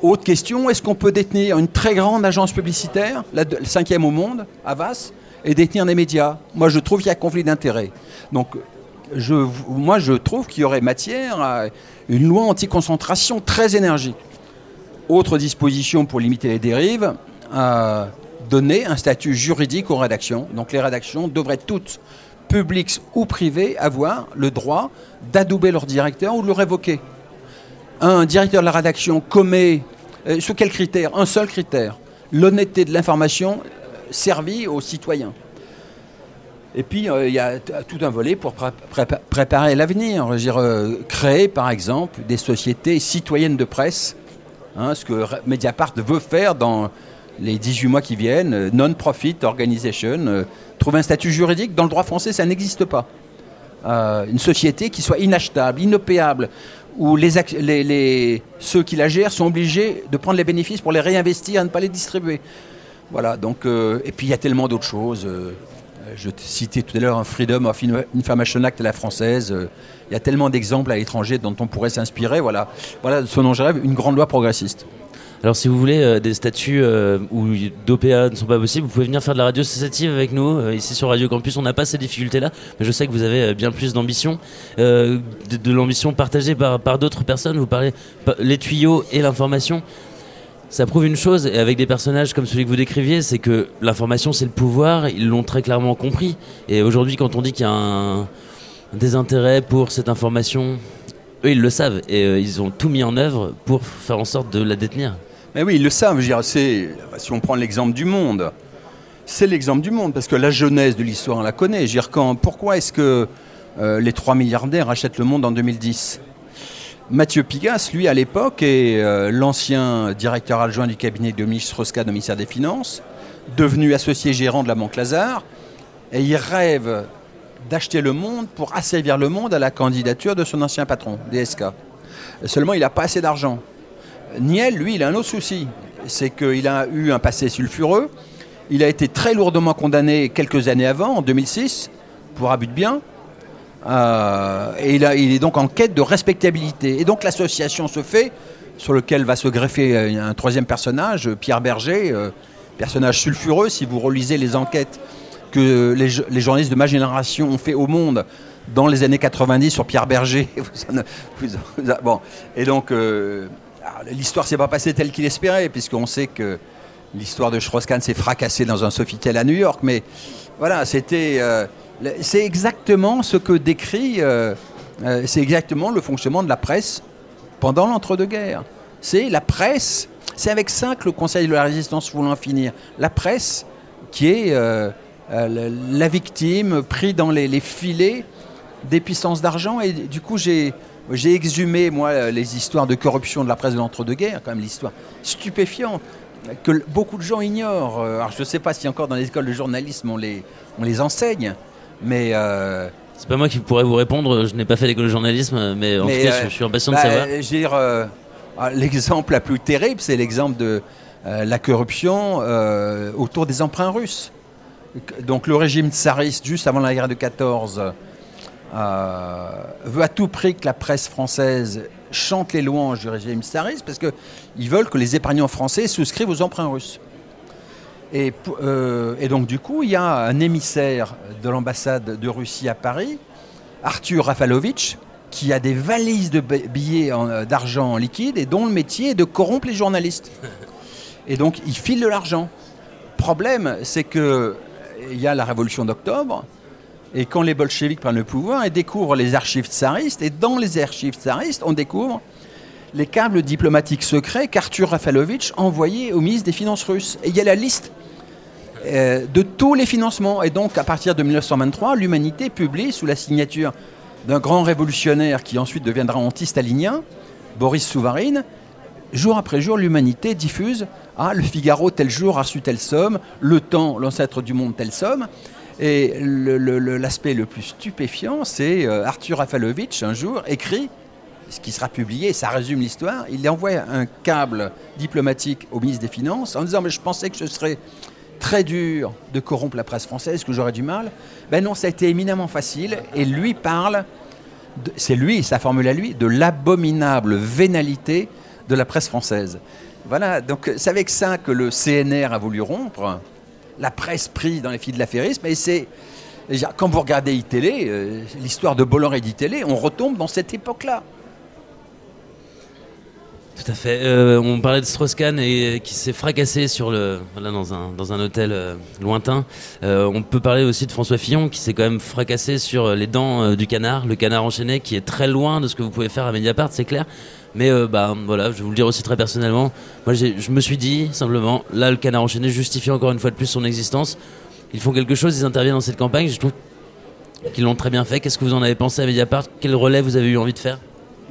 Autre question, est-ce qu'on peut détenir une très grande agence publicitaire, la, cinquième au monde, Avas, et détenir des médias? Moi, je trouve qu'il y a conflit d'intérêts. Donc, moi, je trouve qu'il y aurait matière à une loi anti-concentration très énergique. Autre disposition pour limiter les dérives, euh, donner un statut juridique aux rédactions. Donc les rédactions devraient toutes, publiques ou privées, avoir le droit d'adouber leur directeur ou de le révoquer. Un directeur de la rédaction commet, euh, sous quel critère? Un seul critère, l'honnêteté de l'information euh, servie aux citoyens. Et puis, il y a tout un volet pour préparer l'avenir. créer, par exemple, des sociétés citoyennes de presse Hein, ce que Mediapart veut faire dans les 18 mois qui viennent, euh, non-profit organization, euh, trouver un statut juridique. Dans le droit français, ça n'existe pas. Euh, une société qui soit inachetable, inopéable, où les, ceux qui la gèrent sont obligés de prendre les bénéfices pour les réinvestir et ne pas les distribuer. Voilà, donc, et puis il y a tellement d'autres choses. Je citais tout à l'heure un Freedom of Information Act à la française. il y a tellement d'exemples à l'étranger dont on pourrait s'inspirer. Voilà, voilà ce dont je rêve, une grande loi progressiste. Alors si vous voulez euh, des statuts euh, où d'OPA ne sont pas possibles, vous pouvez venir faire de la radio associative avec nous. Euh, ici sur Radio Campus, on n'a pas ces difficultés-là, mais je sais que vous avez bien plus d'ambition, de, l'ambition partagée par, par d'autres personnes. Vous parlez les tuyaux et l'information. Ça prouve une chose, et avec des personnages comme celui que vous décriviez, c'est que l'information c'est le pouvoir, ils l'ont très clairement compris. Et aujourd'hui, quand on dit qu'il y a un, désintérêt pour cette information, eux ils le savent, et ils ont tout mis en œuvre pour faire en sorte de la détenir. Mais oui, ils le savent. Je si on prend l'exemple du monde, c'est l'exemple du monde, parce que la jeunesse de l'histoire, on la connaît. Je quand, pourquoi est-ce que euh, les trois milliardaires achètent le monde en 2010 Mathieu Pigas, lui, à l'époque, est euh, l'ancien directeur adjoint du cabinet de ministre Strauss-Kahn des Finances, devenu associé gérant de la Banque Lazare, et il rêve d'acheter le monde pour asservir le monde à la candidature de son ancien patron, DSK. Seulement, il n'a pas assez d'argent. Niel, lui, il a un autre souci. C'est qu'il a eu un passé sulfureux. Il a été très lourdement condamné quelques années avant, en 2006, pour abus de biens. Euh, et il, est donc en quête de respectabilité. Et donc l'association se fait, sur lequel va se greffer un troisième personnage, Pierre Berger, euh, personnage sulfureux. Si vous relisez les enquêtes que les, journalistes de ma génération ont fait au monde dans les années 90 sur Pierre Berger, bon, et donc euh, l'histoire s'est pas passée telle qu'il espérait, puisqu'on sait que l'histoire de Strauss-Kahn s'est fracassée dans un Sofitel à New York. Mais voilà, c'était, euh, c'est exactement ce que décrit, euh, euh, c'est exactement le fonctionnement de la presse pendant l'entre-deux-guerres. C'est la presse, c'est avec ça que le Conseil de la résistance voulait en finir. La presse qui est la victime, pris dans les, filets des puissances d'argent. Et du coup, j'ai exhumé, moi, les histoires de corruption de la presse de l'entre-deux-guerres, quand même l'histoire stupéfiante que beaucoup de gens ignorent. Euh, alors je ne sais pas si encore dans les écoles de journalisme on les enseigne, mais... Euh, c'est pas moi qui pourrais vous répondre, je n'ai pas fait l'école de journalisme, mais en tout cas, je suis impatient de bah, savoir. Dire, euh, ah, l'exemple la plus terrible, c'est l'exemple de la corruption autour des emprunts russes. Donc le régime tsariste, juste avant la guerre de 14, euh, veut à tout prix que la presse française chante les louanges du régime tsariste parce qu'ils veulent que les épargnants français souscrivent aux emprunts russes. Et, euh, et, donc du coup, il y a un émissaire de l'ambassade de Russie à Paris, Arthur Rafalovitch, qui a des valises de billets euh, d'argent en liquide et dont le métier est de corrompre les journalistes. Et donc il file de l'argent. Problème, c'est que il y a la révolution d'octobre, et quand les bolcheviks prennent le pouvoir, ils découvrent les archives tsaristes. Et dans les archives tsaristes, on découvre les câbles diplomatiques secrets qu'Arthur Rafalovitch envoyait au ministre des Finances russe. Et il y a la liste euh, de tous les financements. Et donc, à partir de 1923, l'humanité publie, sous la signature d'un grand révolutionnaire qui ensuite deviendra anti-stalinien, Boris Souvarine, jour après jour, l'humanité diffuse Ah, le Figaro, tel jour, a reçu telle somme, le temps, l'ancêtre du monde, telle somme. Et l'aspect le, plus stupéfiant, c'est euh, Arthur Rafalovitch, un jour, écrit, ce qui sera publié, ça résume l'histoire, il envoie un câble diplomatique au ministre des Finances en disant Mais je pensais que ce serait très dur de corrompre la presse française, que j'aurais du mal. Ben non, ça a été éminemment facile. Et lui parle, c'est lui, sa formule à lui, de l'abominable vénalité de la presse française. Voilà, donc c'est avec ça que le CNR a voulu rompre la presse prise dans les fils de l'affairisme. Et c'est quand vous regardez iTélé, euh, l'histoire de Bolloré et d'ITélé, on retombe dans cette époque-là. Tout à fait. Euh, on parlait de Strauss-Kahn et qui s'est fracassé sur le, dans, un, dans un hôtel euh, lointain. on peut parler aussi de François Fillon qui s'est quand même fracassé sur les dents du canard, le canard enchaîné, qui est très loin de ce que vous pouvez faire à Mediapart, c'est clair. Mais euh, bah, voilà, je vais vous le dire aussi très personnellement. Moi, je me suis dit simplement, là, le canard enchaîné justifie encore une fois de plus son existence. Ils font quelque chose, ils interviennent dans cette campagne. Je trouve qu'ils l'ont très bien fait. Qu'est-ce que vous en avez pensé à Mediapart? Quel relais vous avez eu envie de faire?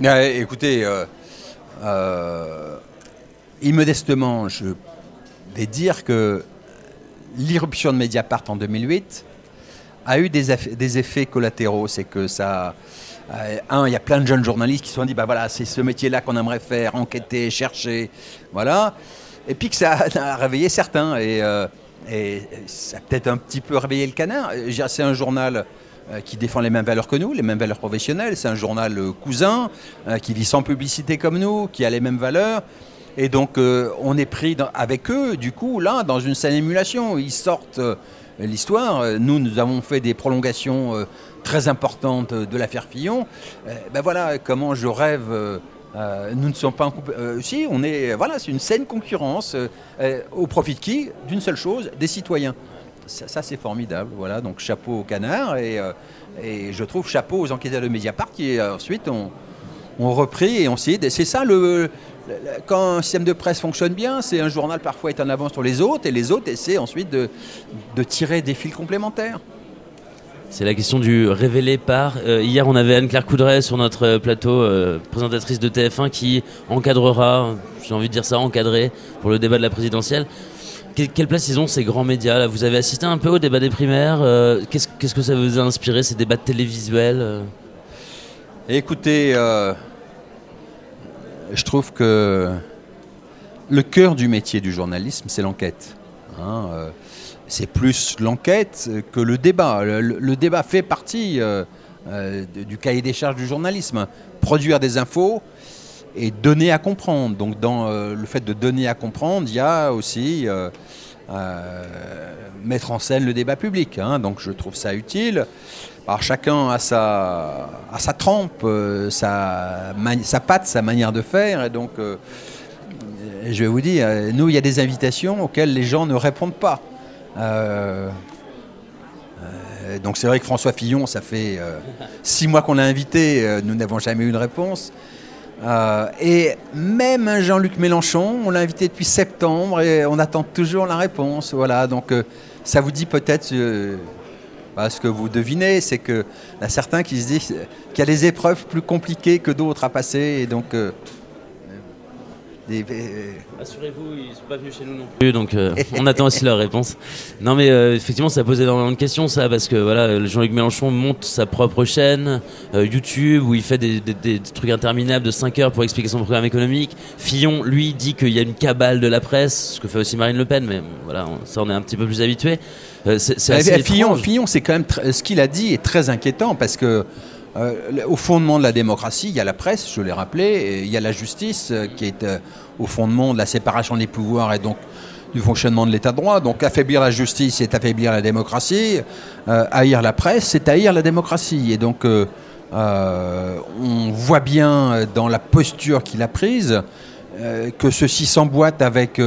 Écoutez, euh, euh, immodestement, je vais dire que l'irruption de Mediapart en 2008 a eu des, effets collatéraux. C'est que ça euh, un, il y a plein de jeunes journalistes qui se sont dit, bah voilà, c'est ce métier-là qu'on aimerait faire, enquêter, chercher, voilà. et puis que ça a réveillé certains. Et, et ça a peut-être un petit peu réveillé le canard. C'est un journal qui défend les mêmes valeurs que nous, les mêmes valeurs professionnelles. C'est un journal cousin qui vit sans publicité comme nous, qui a les mêmes valeurs. Et donc, on est pris avec eux, du coup, là, dans une saine émulation. Ils sortent l'histoire. Nous, nous avons fait des prolongations très importantes de l'affaire Fillon. ben voilà comment je rêve euh, nous ne sommes pas en euh, si, on est. Voilà, c'est une saine concurrence. Euh, au profit de qui? D'une seule chose, des citoyens. Ça, c'est formidable. Voilà, donc chapeau au canard et, et, je trouve chapeau aux enquêteurs de Mediapart qui ensuite ont, ont repris et ont essayé. C'est ça le, quand un système de presse fonctionne bien, c'est un journal parfois est en avance sur les autres et les autres essaient ensuite de, de tirer des fils complémentaires. C'est la question du révélé par. Euh, hier, on avait Anne-Claire Coudray sur notre euh, plateau, euh, présentatrice de TF1, qui encadrera, j'ai envie de dire ça, encadré pour le débat de la présidentielle. Quelle place ils ont ces grands médias Vous avez assisté un peu au débat des primaires Qu'est-ce que ça vous a inspiré, ces débats télévisuels Écoutez, je trouve que le cœur du métier du journalisme, c'est l'enquête. Hein, c'est plus l'enquête que le débat. Le, débat fait partie euh, euh, du cahier des charges du journalisme. Produire des infos et donner à comprendre. Donc dans euh, le fait de donner à comprendre, il y a aussi mettre en scène le débat public. Hein. donc je trouve ça utile. Alors chacun a sa, sa trempe, sa, sa patte, sa manière de faire. Et donc je vais vous dire, nous, il y a des invitations auxquelles les gens ne répondent pas. Euh, euh, donc c'est vrai que François Fillon, ça fait euh, six mois qu'on l'a invité, nous n'avons jamais eu une réponse. Et même Jean-Luc Mélenchon, on l'a invité depuis septembre et on attend toujours la réponse. Voilà, donc ça vous dit peut-être ce que vous devinez, c'est qu'il y a certains qui se disent qu'il y a des épreuves plus compliquées que d'autres à passer. Et donc Assurez-vous, ils ne sont pas venus chez nous non plus, donc euh, on attend aussi leur réponse. Non, mais euh, effectivement, ça pose énormément de questions, ça, parce que voilà, Jean-Luc Mélenchon monte sa propre chaîne euh, YouTube où il fait des, trucs interminables de 5 heures pour expliquer son programme économique. Fillon, lui, dit qu'il y a une cabale de la presse, ce que fait aussi Marine Le Pen, mais voilà, ça, on est un petit peu plus habitué. c'est Fillon, Fillon c'est quand même ce qu'il a dit est très inquiétant parce que euh, au fondement de la démocratie, il y a la presse, je l'ai rappelé, il y a la justice euh, qui est euh, au fondement de la séparation des pouvoirs et donc du fonctionnement de l'état de droit. Donc affaiblir la justice, c'est affaiblir la démocratie. haïr la presse, c'est haïr la démocratie. Et donc on voit bien dans la posture qu'il a prise que ceci s'emboîte avec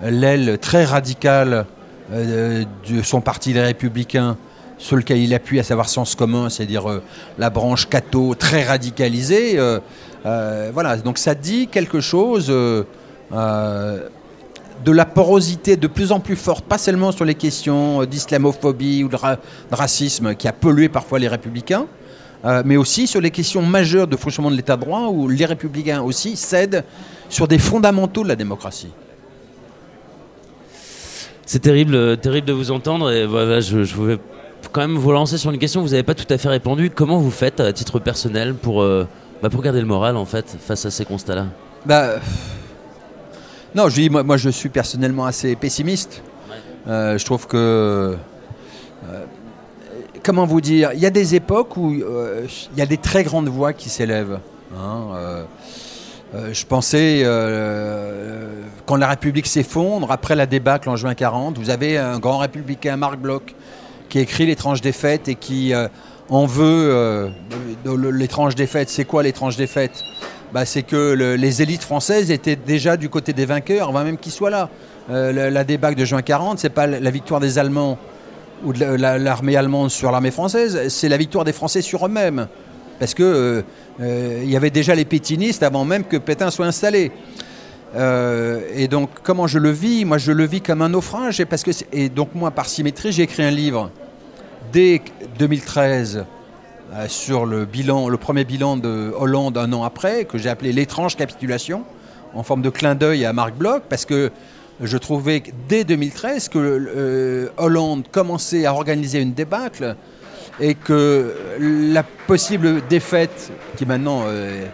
l'aile très radicale de son parti Les Républicains sur lequel il appuie, à savoir Sens commun, c'est-à-dire euh, la branche catho très radicalisée. Euh, euh, voilà, donc ça dit quelque chose de la porosité de plus en plus forte, pas seulement sur les questions d'islamophobie ou de, racisme qui a pollué parfois les républicains, mais aussi sur les questions majeures de fonctionnement de l'état de droit où les républicains aussi cèdent sur des fondamentaux de la démocratie. C'est terrible, terrible de vous entendre et voilà, je, je vais quand même vous lancer sur une question vous n'avez pas tout à fait répondu. Comment vous faites à titre personnel pour, euh, bah, pour garder le moral en fait face à ces constats-là? Bah, Non, je dis, moi, moi, je suis personnellement assez pessimiste. Euh, je trouve que. Euh, comment vous dire Il y a des époques où il y a des très grandes voix qui s'élèvent. Hein, je pensais, quand la République s'effondre, après la débâcle en juin 40, vous avez un grand républicain, Marc Bloch, qui écrit L'étrange défaite et qui euh, en veut euh, l'étrange défaite. C'est quoi l'étrange défaite bah, C'est que les élites françaises étaient déjà du côté des vainqueurs avant même qu'ils soient là. Euh, la, débâcle de juin 40, c'est pas la victoire des Allemands ou de l'armée allemande sur l'armée française, c'est la victoire des Français sur eux-mêmes. Parce qu'il il y avait déjà les pétinistes avant même que Pétain soit installé. et donc, comment je le vis? Moi, je le vis comme un naufrage. Parce que et donc, moi, par symétrie, j'ai écrit un livre dès 2013 euh, sur le, premier bilan de Hollande un an après, que j'ai appelé l'étrange capitulation, en forme de clin d'œil à Marc Bloch, parce que je trouvais dès 2013 que euh, Hollande commençait à organiser une débâcle et que la possible défaite, qui est maintenant euh,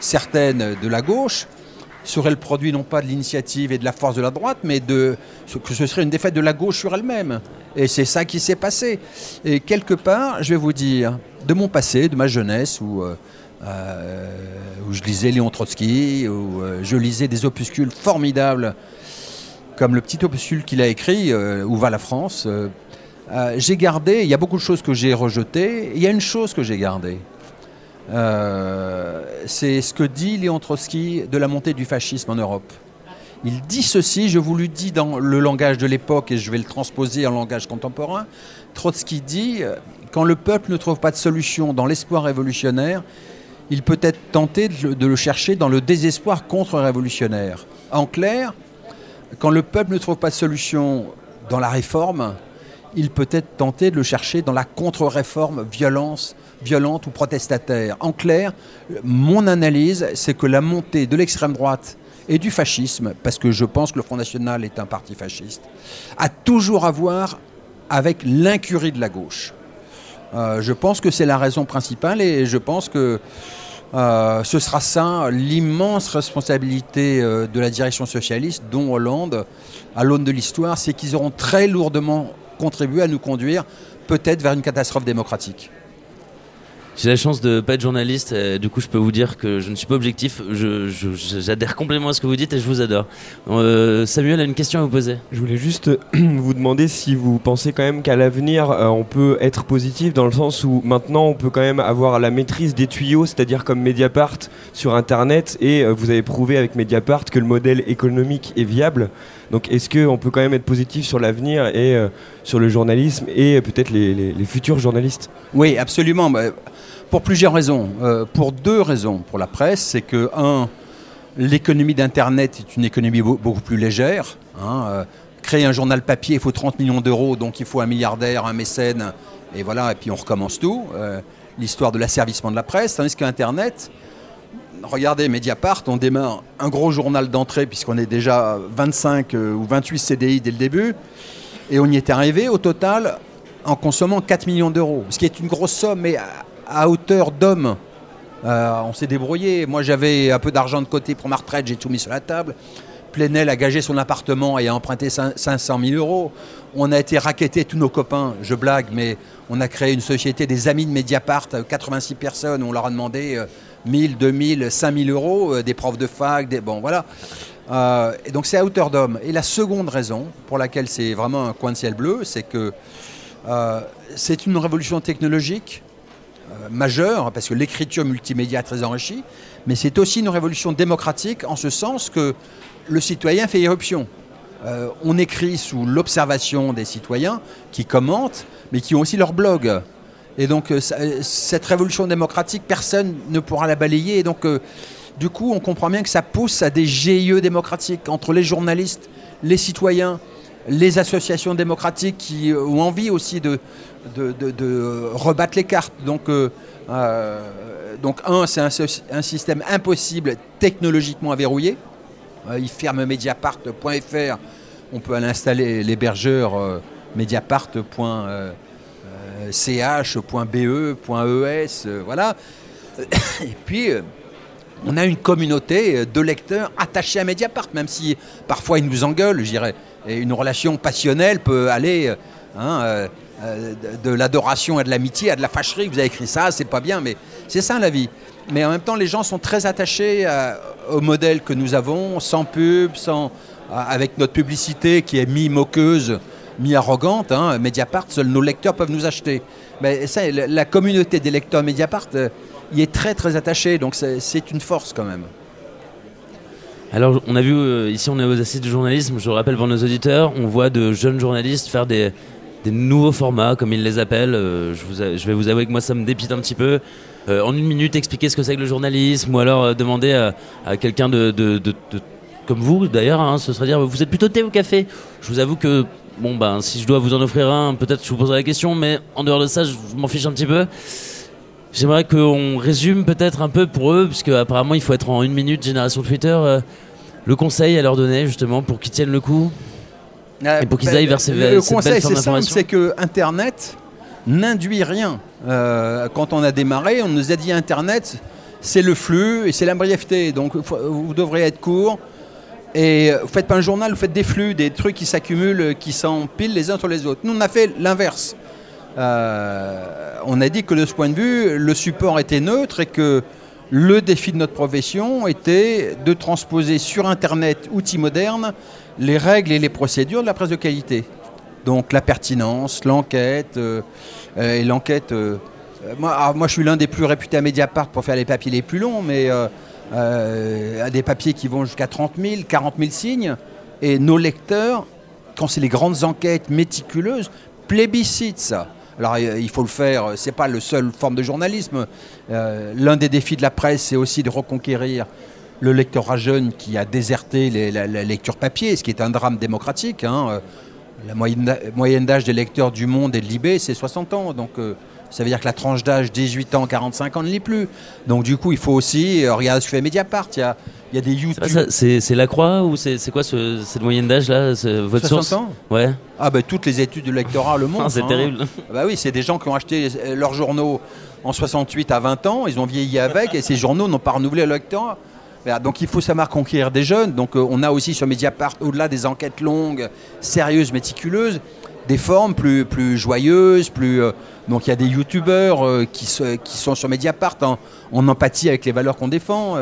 certaine de la gauche, serait le produit non pas de l'initiative et de la force de la droite, mais de, que ce serait une défaite de la gauche sur elle-même. Et c'est ça qui s'est passé. Et quelque part, je vais vous dire, de mon passé, de ma jeunesse, où, euh, euh, je lisais Léon Trotsky, où euh, je lisais des opuscules formidables, comme le petit opuscule qu'il a écrit, Où va la France J'ai gardé, il y a beaucoup de choses que j'ai rejetées, il y a une chose que j'ai gardée. C'est ce que dit Léon Trotsky de la montée du fascisme en Europe. Il dit ceci, je vous le dis dans le langage de l'époque et je vais le transposer en langage contemporain. Trotsky dit quand le peuple ne trouve pas de solution dans l'espoir révolutionnaire, il peut être tenté de le chercher dans le désespoir contre-révolutionnaire. En clair, quand le peuple ne trouve pas de solution dans la réforme, il peut être tenté de le chercher dans la contre-réforme violence, violente ou protestataire. En clair, mon analyse, c'est que la montée de l'extrême droite et du fascisme, parce que je pense que le Front National est un parti fasciste, a toujours à voir avec l'incurie de la gauche. Euh, je pense que c'est la raison principale et je pense que euh, ce sera ça l'immense responsabilité euh, de la direction socialiste, dont Hollande, à l'aune de l'histoire, c'est qu'ils auront très lourdement contribué à nous conduire peut-être vers une catastrophe démocratique. J'ai la chance de pas être journaliste, du coup je peux vous dire que je ne suis pas objectif, j'adhère complètement à ce que vous dites et je vous adore. Euh, Samuel a une question à vous poser. Je voulais juste vous demander si vous pensez quand même qu'à l'avenir euh, on peut être positif dans le sens où maintenant on peut quand même avoir la maîtrise des tuyaux, c'est-à-dire comme Mediapart sur Internet et euh, vous avez prouvé avec Mediapart que le modèle économique est viable. Donc est-ce qu'on peut quand même être positif sur l'avenir et sur le journalisme et peut-être les, futurs journalistes Oui, absolument. Pour plusieurs raisons. Euh, pour deux raisons pour la presse. C'est que, un, l'économie d'Internet est une économie beaucoup plus légère. Hein, euh, créer un journal papier, il faut 30 millions d'euros, donc il faut un milliardaire, un mécène, et voilà, et puis on recommence tout. Euh, l'histoire de l'asservissement de la presse. Tandis qu'Internet, regardez, Mediapart, on démarre un gros journal d'entrée, puisqu'on est déjà 25 ou 28 CDI dès le début, et on y est arrivé au total en consommant 4 millions d'euros, ce qui est une grosse somme, mais à hauteur d'homme. Euh, on s'est débrouillé. Moi, j'avais un peu d'argent de côté pour ma retraite, j'ai tout mis sur la table. Plenel a gagé son appartement et a emprunté 500 000 euros. On a été raquettés, tous nos copains, je blague, mais on a créé une société des amis de Mediapart, 86 personnes, on leur a demandé 1000, 2000, 5000 euros, euh, des profs de fac, des... bon voilà. Euh, et donc c'est à hauteur d'homme. Et la seconde raison pour laquelle c'est vraiment un coin de ciel bleu, c'est que c'est une révolution technologique euh, majeur, parce que l'écriture multimédia est très enrichie, mais c'est aussi une révolution démocratique en ce sens que le citoyen fait irruption. Euh, on écrit sous l'observation des citoyens qui commentent, mais qui ont aussi leur blog. Et donc euh, cette révolution démocratique, personne ne pourra la balayer. Et donc du coup, on comprend bien que ça pousse à des GIE démocratiques entre les journalistes, les citoyens, les associations démocratiques qui ont envie aussi de, rebattre les cartes. Donc, euh, euh, un, c'est un, système impossible technologiquement à verrouiller. Euh, il ferme mediapart.fr. On peut l'installer l'hébergeur mediapart.ch.be.es. voilà. Et puis on a une communauté de lecteurs attachés à Mediapart, même si parfois ils nous engueulent, je dirais. Et une relation passionnelle peut aller hein, euh, de l'adoration et de l'amitié à de la fâcherie. Vous avez écrit ça, c'est pas bien, mais c'est ça la vie. Mais en même temps, les gens sont très attachés au modèle que nous avons, sans pub, sans, avec notre publicité qui est mi-moqueuse, mi-arrogante. Hein, Mediapart, seuls nos lecteurs peuvent nous acheter. Mais ça, la communauté des lecteurs Mediapart euh, y est très très attachée, donc c'est une force quand même. Alors, on a vu, euh, ici on est aux assises du journalisme, je rappelle pour nos auditeurs, on voit de jeunes journalistes faire des, nouveaux formats, comme ils les appellent. Euh, je, vais vous avouer que moi, ça me dépite un petit peu. Euh, en une minute, expliquer ce que c'est que le journalisme, ou alors demander à, quelqu'un de, comme vous d'ailleurs, hein, ce serait dire vous êtes plutôt thé ou café? Je vous avoue que bon ben si je dois vous en offrir un, peut-être je vous poserai la question, mais en dehors de ça, je m'en fiche un petit peu. J'aimerais qu'on résume peut-être un peu pour eux, puisque apparemment il faut être en une minute génération Twitter. le conseil à leur donner justement pour qu'ils tiennent le coup. Euh, et pour qu'ils aillent vers ces Le conseil, c'est simple, c'est que Internet n'induit rien. Euh, quand on a démarré, on nous a dit Internet, c'est le flux et c'est la brièveté. Donc vous devrez être court. Et vous faites pas un journal, vous faites des flux, des trucs qui s'accumulent, qui s'empilent les uns sur les autres. Nous, on a fait l'inverse. On a dit que de ce point de vue, le support était neutre et que le défi de notre profession était de transposer sur Internet, outils modernes, les règles et les procédures de la presse de qualité. Donc la pertinence, l'enquête, euh, euh, et l'enquête... Euh, moi, moi, je suis l'un des plus réputés à Mediapart pour faire les papiers les plus longs, mais à des papiers qui vont jusqu'à 30 000, 40 000 signes. Et nos lecteurs, quand c'est les grandes enquêtes méticuleuses, plébiscitent ça. Alors il faut le faire, c'est pas le seul forme de journalisme. L'un des défis de la presse, c'est aussi de reconquérir le lectorat jeune qui a déserté la, lecture papier, ce qui est un drame démocratique. Hein. La moyenne d'âge des lecteurs du Monde et de Libé, c'est 60 ans. Donc euh, ça veut dire que la tranche d'âge 18 ans, 45 ans ne l'est plus. Donc du coup, il faut aussi euh, regarder ce que fait Mediapart. Il y a, il y a des YouTube. C'est la croix ou c'est quoi ce, cette moyenne d'âge là Votre 60 ans Ouais. Ah ben toutes les études du lectorat le montrent. c'est hein. terrible. Bah oui, c'est des gens qui ont acheté leurs journaux en 68 à 20 ans, ils ont vieilli avec et ces journaux n'ont pas renouvelé le lectorat donc il faut savoir conquérir des jeunes. Donc euh, on a aussi sur Mediapart, au-delà des enquêtes longues, sérieuses, méticuleuses, des formes plus, plus joyeuses, plus... Euh, donc il y a des youtubeurs euh, qui, qui, sont sur Mediapart en, empathie avec les valeurs qu'on défend.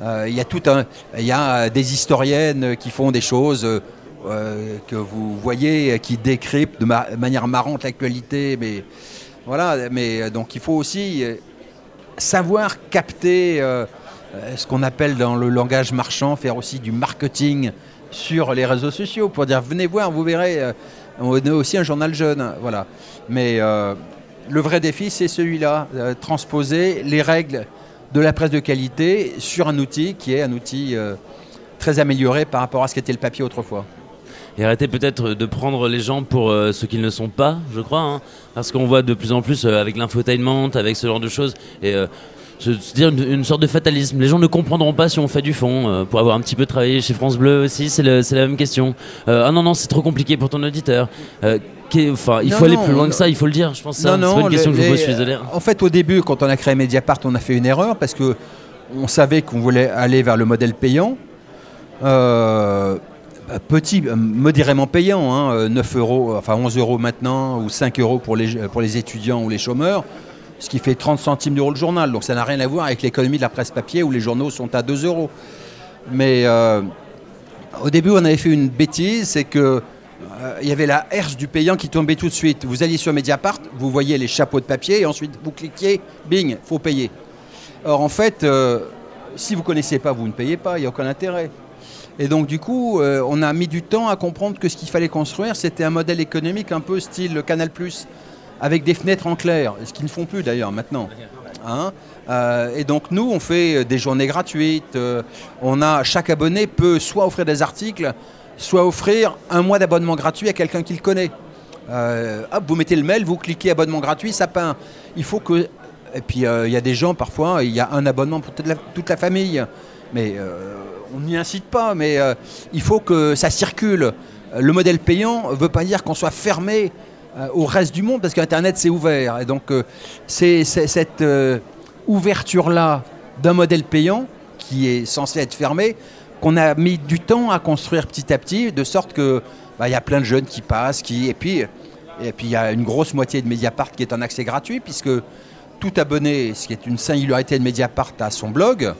il y a tout un, il y a des historiennes qui font des choses que vous voyez, qui décryptent de manière marrante l'actualité. Mais voilà, mais donc il faut aussi savoir capter euh, ce qu'on appelle dans le langage marchand, faire aussi du marketing sur les réseaux sociaux pour dire venez voir, vous verrez, euh, on est aussi un journal jeune. Voilà. Mais euh, le vrai défi, c'est celui-là, transposer les règles de la presse de qualité sur un outil qui est un outil très amélioré par rapport à ce qu'était le papier autrefois. Et arrêter peut-être de prendre les gens pour ce qu'ils ne sont pas, je crois, hein. parce qu'on voit de plus en plus avec l'infotainment, avec ce genre de choses, et c'est dire une, sorte de fatalisme. Les gens ne comprendront pas si on fait du fond. Euh, pour avoir un petit peu travaillé chez France Bleu aussi, c'est la même question. Euh, ah non, non, c'est trop compliqué pour ton auditeur. Euh, enfin, il faut aller plus loin que ça, il faut le dire. Je pense que c'est pas une question que je vous pose, je suis En fait, au début, quand on a créé Mediapart, on a fait une erreur parce que on savait qu'on voulait aller vers le modèle payant. petit, modérément payant, hein, 9 euros, enfin 11 euros maintenant, ou 5 euros pour les, pour les étudiants ou les chômeurs ce qui fait 30 centimes d'euros le journal. Donc ça n'a rien à voir avec l'économie de la presse papier où les journaux sont à 2 euros. Mais euh, au début, on avait fait une bêtise, c'est que euh, il y avait la herse du payant qui tombait tout de suite. Vous alliez sur Mediapart, vous voyez les chapeaux de papier et ensuite vous cliquez, bing, faut payer. Or en fait, euh, si vous ne connaissez pas, vous ne payez pas, il n'y a aucun intérêt. Et donc du coup, on a mis du temps à comprendre que ce qu'il fallait construire, c'était un modèle économique un peu style Canal ⁇ avec des fenêtres en clair, ce qu'ils ne font plus d'ailleurs maintenant. Hein. Euh, et donc nous, on fait des journées gratuites. Euh, on a chaque abonné peut soit offrir des articles, soit offrir un mois d'abonnement gratuit à quelqu'un qu'il connaît. Euh, vous mettez le mail, vous cliquez abonnement gratuit, ça peint. Il faut que et puis il y a des gens parfois, il y a un abonnement pour toute la, toute la famille, mais on n'y incite pas. Mais il faut que ça circule. Le modèle payant ne veut pas dire qu'on soit fermé euh, au reste du monde parce qu'Internet c'est ouvert. Et donc euh, c'est cette euh, ouverture-là d'un modèle payant qui est censé être fermé qu'on a mis du temps à construire petit à petit, de sorte que bah, il y a plein de jeunes qui passent, qui et puis et puis il y a une grosse moitié de Mediapart qui est en accès gratuit puisque tout abonné, ce qui est une singularité de Mediapart, a son blog.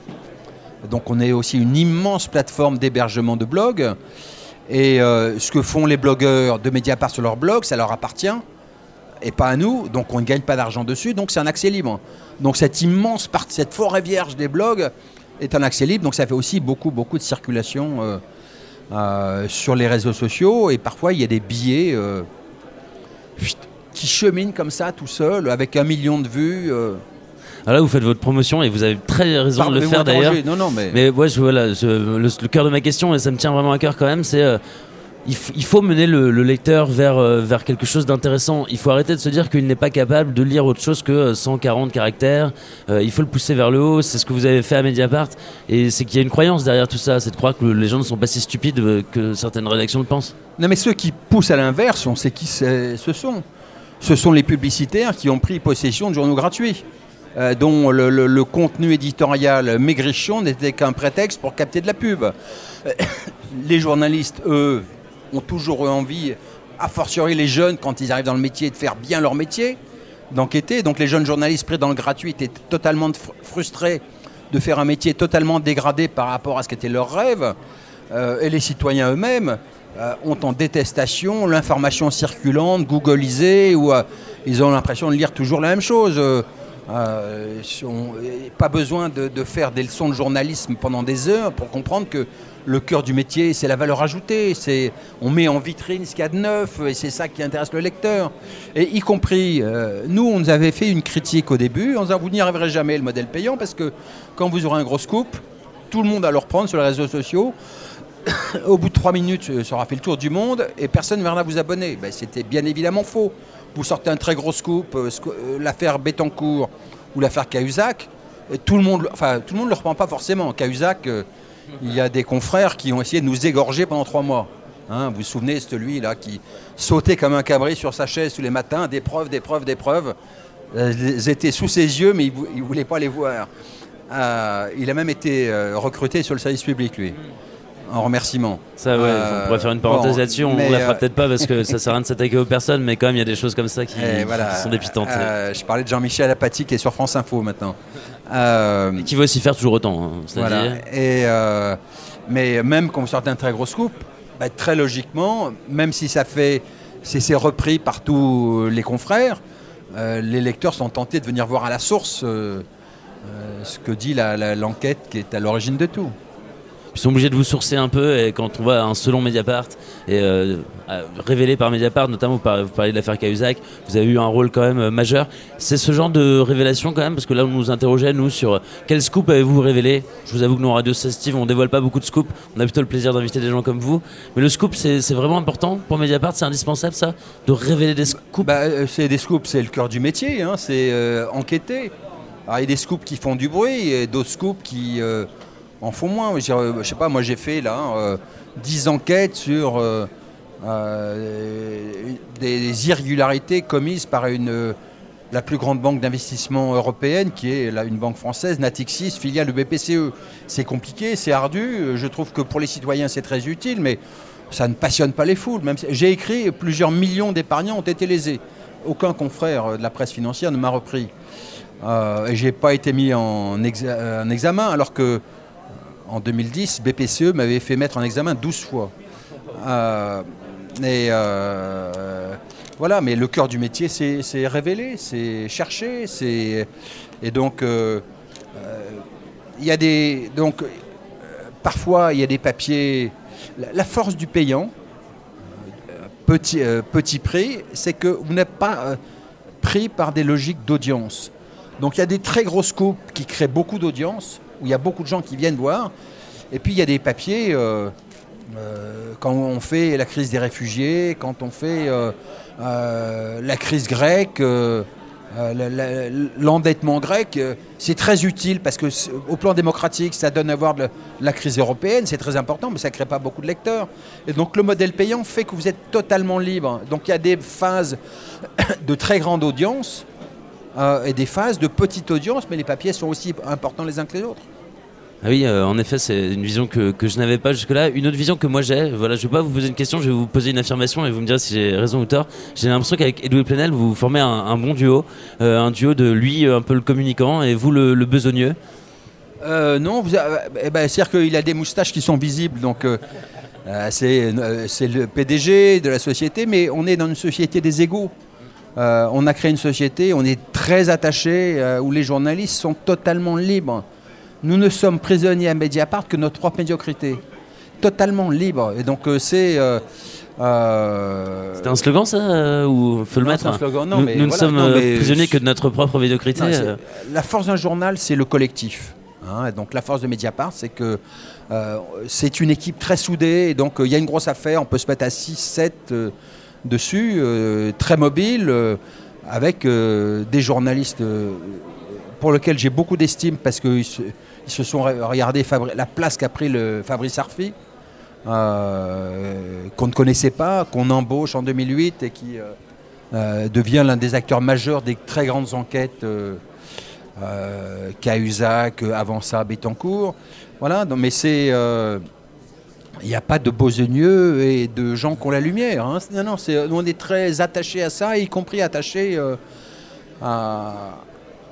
Donc on est aussi une immense plateforme d'hébergement de blogs. Et euh, ce que font les blogueurs de Mediapart sur leur blog, ça leur appartient et pas à nous, donc on ne gagne pas d'argent dessus, donc c'est un accès libre. Donc cette immense partie, cette forêt vierge des blogs est un accès libre, donc ça fait aussi beaucoup, beaucoup de circulation euh, euh, sur les réseaux sociaux, et parfois il y a des billets qui cheminent comme ça tout seul, avec un million de vues. Alors là, vous faites votre promotion et vous avez très raison de le faire d'ailleurs. Non, non, mais. Mais ouais, je, voilà, le, cœur de ma question, et ça me tient vraiment à cœur quand même, c'est. Euh, il, faut mener le, lecteur vers, euh, vers quelque chose d'intéressant. Il faut arrêter de se dire qu'il n'est pas capable de lire autre chose que 140 caractères. Euh, il faut le pousser vers le haut. C'est ce que vous avez fait à Mediapart. Et c'est qu'il y a une croyance derrière tout ça. C'est de croire que les gens ne sont pas si stupides que certaines rédactions le pensent. Non, mais ceux qui poussent à l'inverse, on sait qui ce sont. Ce sont les publicitaires qui ont pris possession de journaux gratuits. Dont le, contenu éditorial maigrichon n'était qu'un prétexte pour capter de la pub. les journalistes, eux, ont toujours eu envie, a fortiori les jeunes, quand ils arrivent dans le métier, de faire bien leur métier, d'enquêter. Donc les jeunes journalistes pris dans le gratuit étaient totalement frustrés de faire un métier totalement dégradé par rapport à ce qu'était leur rêve. Euh, et les citoyens eux-mêmes euh, ont en détestation l'information circulante, googlisée, où euh, ils ont l'impression de lire toujours la même chose. Pas besoin de, faire des leçons de journalisme pendant des heures pour comprendre que le cœur du métier, c'est la valeur ajoutée. On met en vitrine ce qu'il y a de neuf, et c'est ça qui intéresse le lecteur. Et y compris, euh, nous, on nous avait fait une critique au début, on disait, vous n'y arriverez jamais le modèle payant, parce que quand vous aurez un gros scoop, tout le monde va le reprendre sur les réseaux sociaux. au bout de trois minutes, ça aura fait le tour du monde, et personne ne viendra vous abonner. Ben, c'était bien évidemment faux. Vous sortez un très gros scoop, euh, euh, l'affaire Bettencourt ou l'affaire Cahuzac, tout le monde, enfin, tout le le reprend pas forcément. Cahuzac, il y a des confrères qui ont essayé de nous égorger pendant trois mois. Hein, vous vous souvenez de celui-là qui sautait comme un cabri sur sa chaise tous les matins, des preuves, des preuves, des preuves. Elles étaient sous ses yeux, mais il ne voulait pas les voir. Euh, il a même été euh, recruté sur le service public, lui en remerciement. Ça, ouais, on euh, pourrait faire une parenthèse là-dessus. On ne la fera peut-être pas parce que ça sert à rien de s'attaquer aux personnes, mais quand même, il y a des choses comme ça qui, sont dépitantes. je parlais de Jean-Michel Apathy qui est sur France Info maintenant. Euh, qui veut aussi faire toujours autant. Hein, voilà. Et, euh, mais même quand vous sortez un très gros scoop, bah, très logiquement, même si ça fait, si c'est repris par tous les confrères, euh, les lecteurs sont tentés de venir voir à la source ce que dit l'enquête qui est à l'origine de tout ils sont obligés de vous sourcer un peu et quand on voit un selon Mediapart et euh, révélé par Mediapart, notamment vous parlez, de l'affaire Cahuzac, vous avez eu un rôle quand même euh, majeur. C'est ce genre de révélation quand même parce que là on nous interrogeait nous sur euh, quel scoop avez-vous révélé? Je vous avoue que nous en Radio Steve on dévoile pas beaucoup de scoops, on a plutôt le plaisir d'inviter des gens comme vous. Mais le scoop c'est vraiment important pour Mediapart, c'est indispensable ça de révéler des scoops? Bah, c'est des scoops, c'est le cœur du métier, hein, c'est enquêter. il y a des scoops qui font du bruit et d'autres scoops qui en font moins. Je, sais pas, moi j'ai fait là 10 euh, enquêtes sur euh, euh, des, irrégularités commises par la plus grande banque d'investissement européenne, qui est une banque française, Natixis, filiale de BPCE. C'est compliqué, c'est ardu. Je trouve que pour les citoyens c'est très utile, mais ça ne passionne pas les foules. J'ai écrit plusieurs millions d'épargnants ont été lésés. Aucun confrère de la presse financière ne m'a repris. et j'ai pas été mis en, en examen, alors que en 2010, BPCE m'avait fait mettre en examen 12 fois. Euh, euh, voilà, mais le cœur du métier, c'est révéler, c'est chercher, et donc euh, il y a des donc parfois il y a des papiers. La, force du payant, petit petit prix, c'est que vous n'êtes pas pris par des logiques d'audience. Donc il y a des très grosses coupes qui créent beaucoup d'audience où il y a beaucoup de gens qui viennent voir. Et puis il y a des papiers, euh, euh, quand on fait la crise des réfugiés, quand on fait euh, la crise grecque, l'endettement grec, c'est très utile parce que au plan démocratique, ça donne à voir la crise européenne, c'est très important, mais ça ne crée pas beaucoup de lecteurs. Et donc le modèle payant fait que vous êtes totalement libre. Donc il y a des phases de très grande audience et des phases de petite audience, mais les papiers sont aussi importants les uns que les autres. Ah oui, euh, en effet, c'est une vision que, que je n'avais pas jusque-là. Une autre vision que moi j'ai, voilà, je ne vais pas vous poser une question, je vais vous poser une affirmation et vous me direz si j'ai raison ou tort. J'ai l'impression qu'avec Edoui Plenel, vous formez un, bon duo, euh, un duo de lui un peu le communicant et vous le, besogneux. Euh, non, eh ben, c'est-à-dire qu'il a des moustaches qui sont visibles, donc c'est le PDG de la société, mais on est dans une société des égaux. On a créé une société, on est très attaché, où les journalistes sont totalement libres. Nous ne sommes prisonniers à Mediapart que notre propre médiocrité. Totalement libre. Et donc euh, c'est... Euh, euh, C'était un slogan ça Ou faut le mettre un slogan. Non, Nous, nous ne sommes prisonniers que de notre propre médiocrité. la force d'un journal, c'est le collectif. Hein. donc la force de Mediapart, c'est que c'est une équipe très soudée. Et donc il y a une grosse affaire, on peut se mettre à 6, 7 dessus, très mobile, avec des journalistes pour lesquels j'ai beaucoup d'estime parce qu'ils ils se sont regardés la place qu'a pris le Fabrice Arfi, euh, qu'on ne connaissait pas, qu'on embauche en 2008 et qui euh, euh, devient l'un des acteurs majeurs des très grandes enquêtes euh, Cahuzac, avant ça Bettencourt. Voilà, mais c'est. Il n'y a pas de besogneux et de gens qui ont la lumière. hein. Non, non, on est très attachés à ça, y compris attachés euh, à,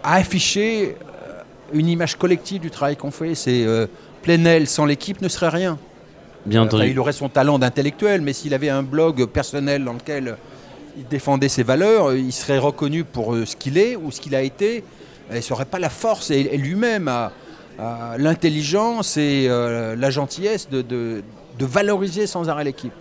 à afficher euh, une image collective du travail qu'on fait. C'est euh, Plenel sans l'équipe ne serait rien. Bien Enfin, entendu. il aurait son talent d'intellectuel, mais s'il avait un blog personnel dans lequel il défendait ses valeurs, il serait reconnu pour euh, ce qu'il est ou ce qu'il a été. Et il n'aurait pas la force et, et lui-même a, a l'intelligence et euh, la gentillesse de, valoriser sans arrêt l'équipe.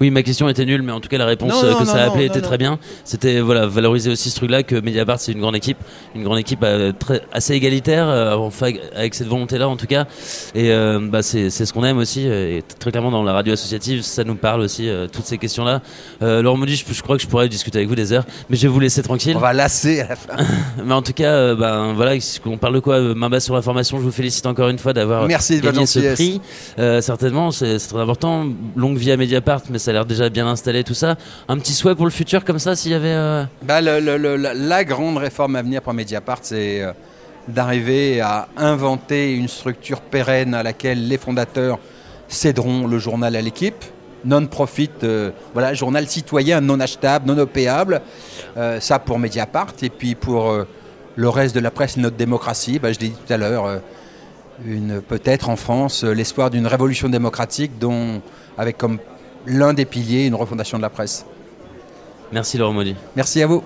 Oui, ma question était nulle, mais en tout cas, la réponse Non, euh, non, que non, ça a non, appelé non, était non. très bien. C'était voilà, valoriser aussi ce truc-là que Mediapart, c'est une grande équipe, une grande équipe euh, très, assez égalitaire, euh, enfin, avec cette volonté-là en tout cas. Et euh, bah, c'est c'est ce qu'on aime aussi. Et très clairement, dans la radio associative, ça nous parle aussi, euh, toutes ces questions-là. Euh, Laurent Maudit, je, je crois que je pourrais discuter avec vous des heures, mais je vais vous laisser tranquille. On va lasser à la fin. Mais en tout cas, euh, ben voilà, on parle de quoi Main basse sur la formation. Je vous félicite encore une fois d'avoir gagné ce prix. Euh, certainement, c'est c'est très important. Longue vie à Mediapart, mais ça a l'air déjà bien installé tout ça. Un petit souhait pour le futur comme ça, s'il y avait. euh, Bah, la, grande réforme à venir pour Mediapart, c'est euh, d'arriver à inventer une structure pérenne à laquelle les fondateurs céderont le journal à l'équipe. Non-profit, euh, voilà, journal citoyen non achetable, non opéable. Ça pour Mediapart. Et puis pour le reste de la presse, notre démocratie, bah, je l'ai tout à l'heure, peut-être en France l'espoir d'une révolution démocratique dont, avec comme l'un des piliers une refondation de la presse. Merci Laurent Maudit. Merci à vous.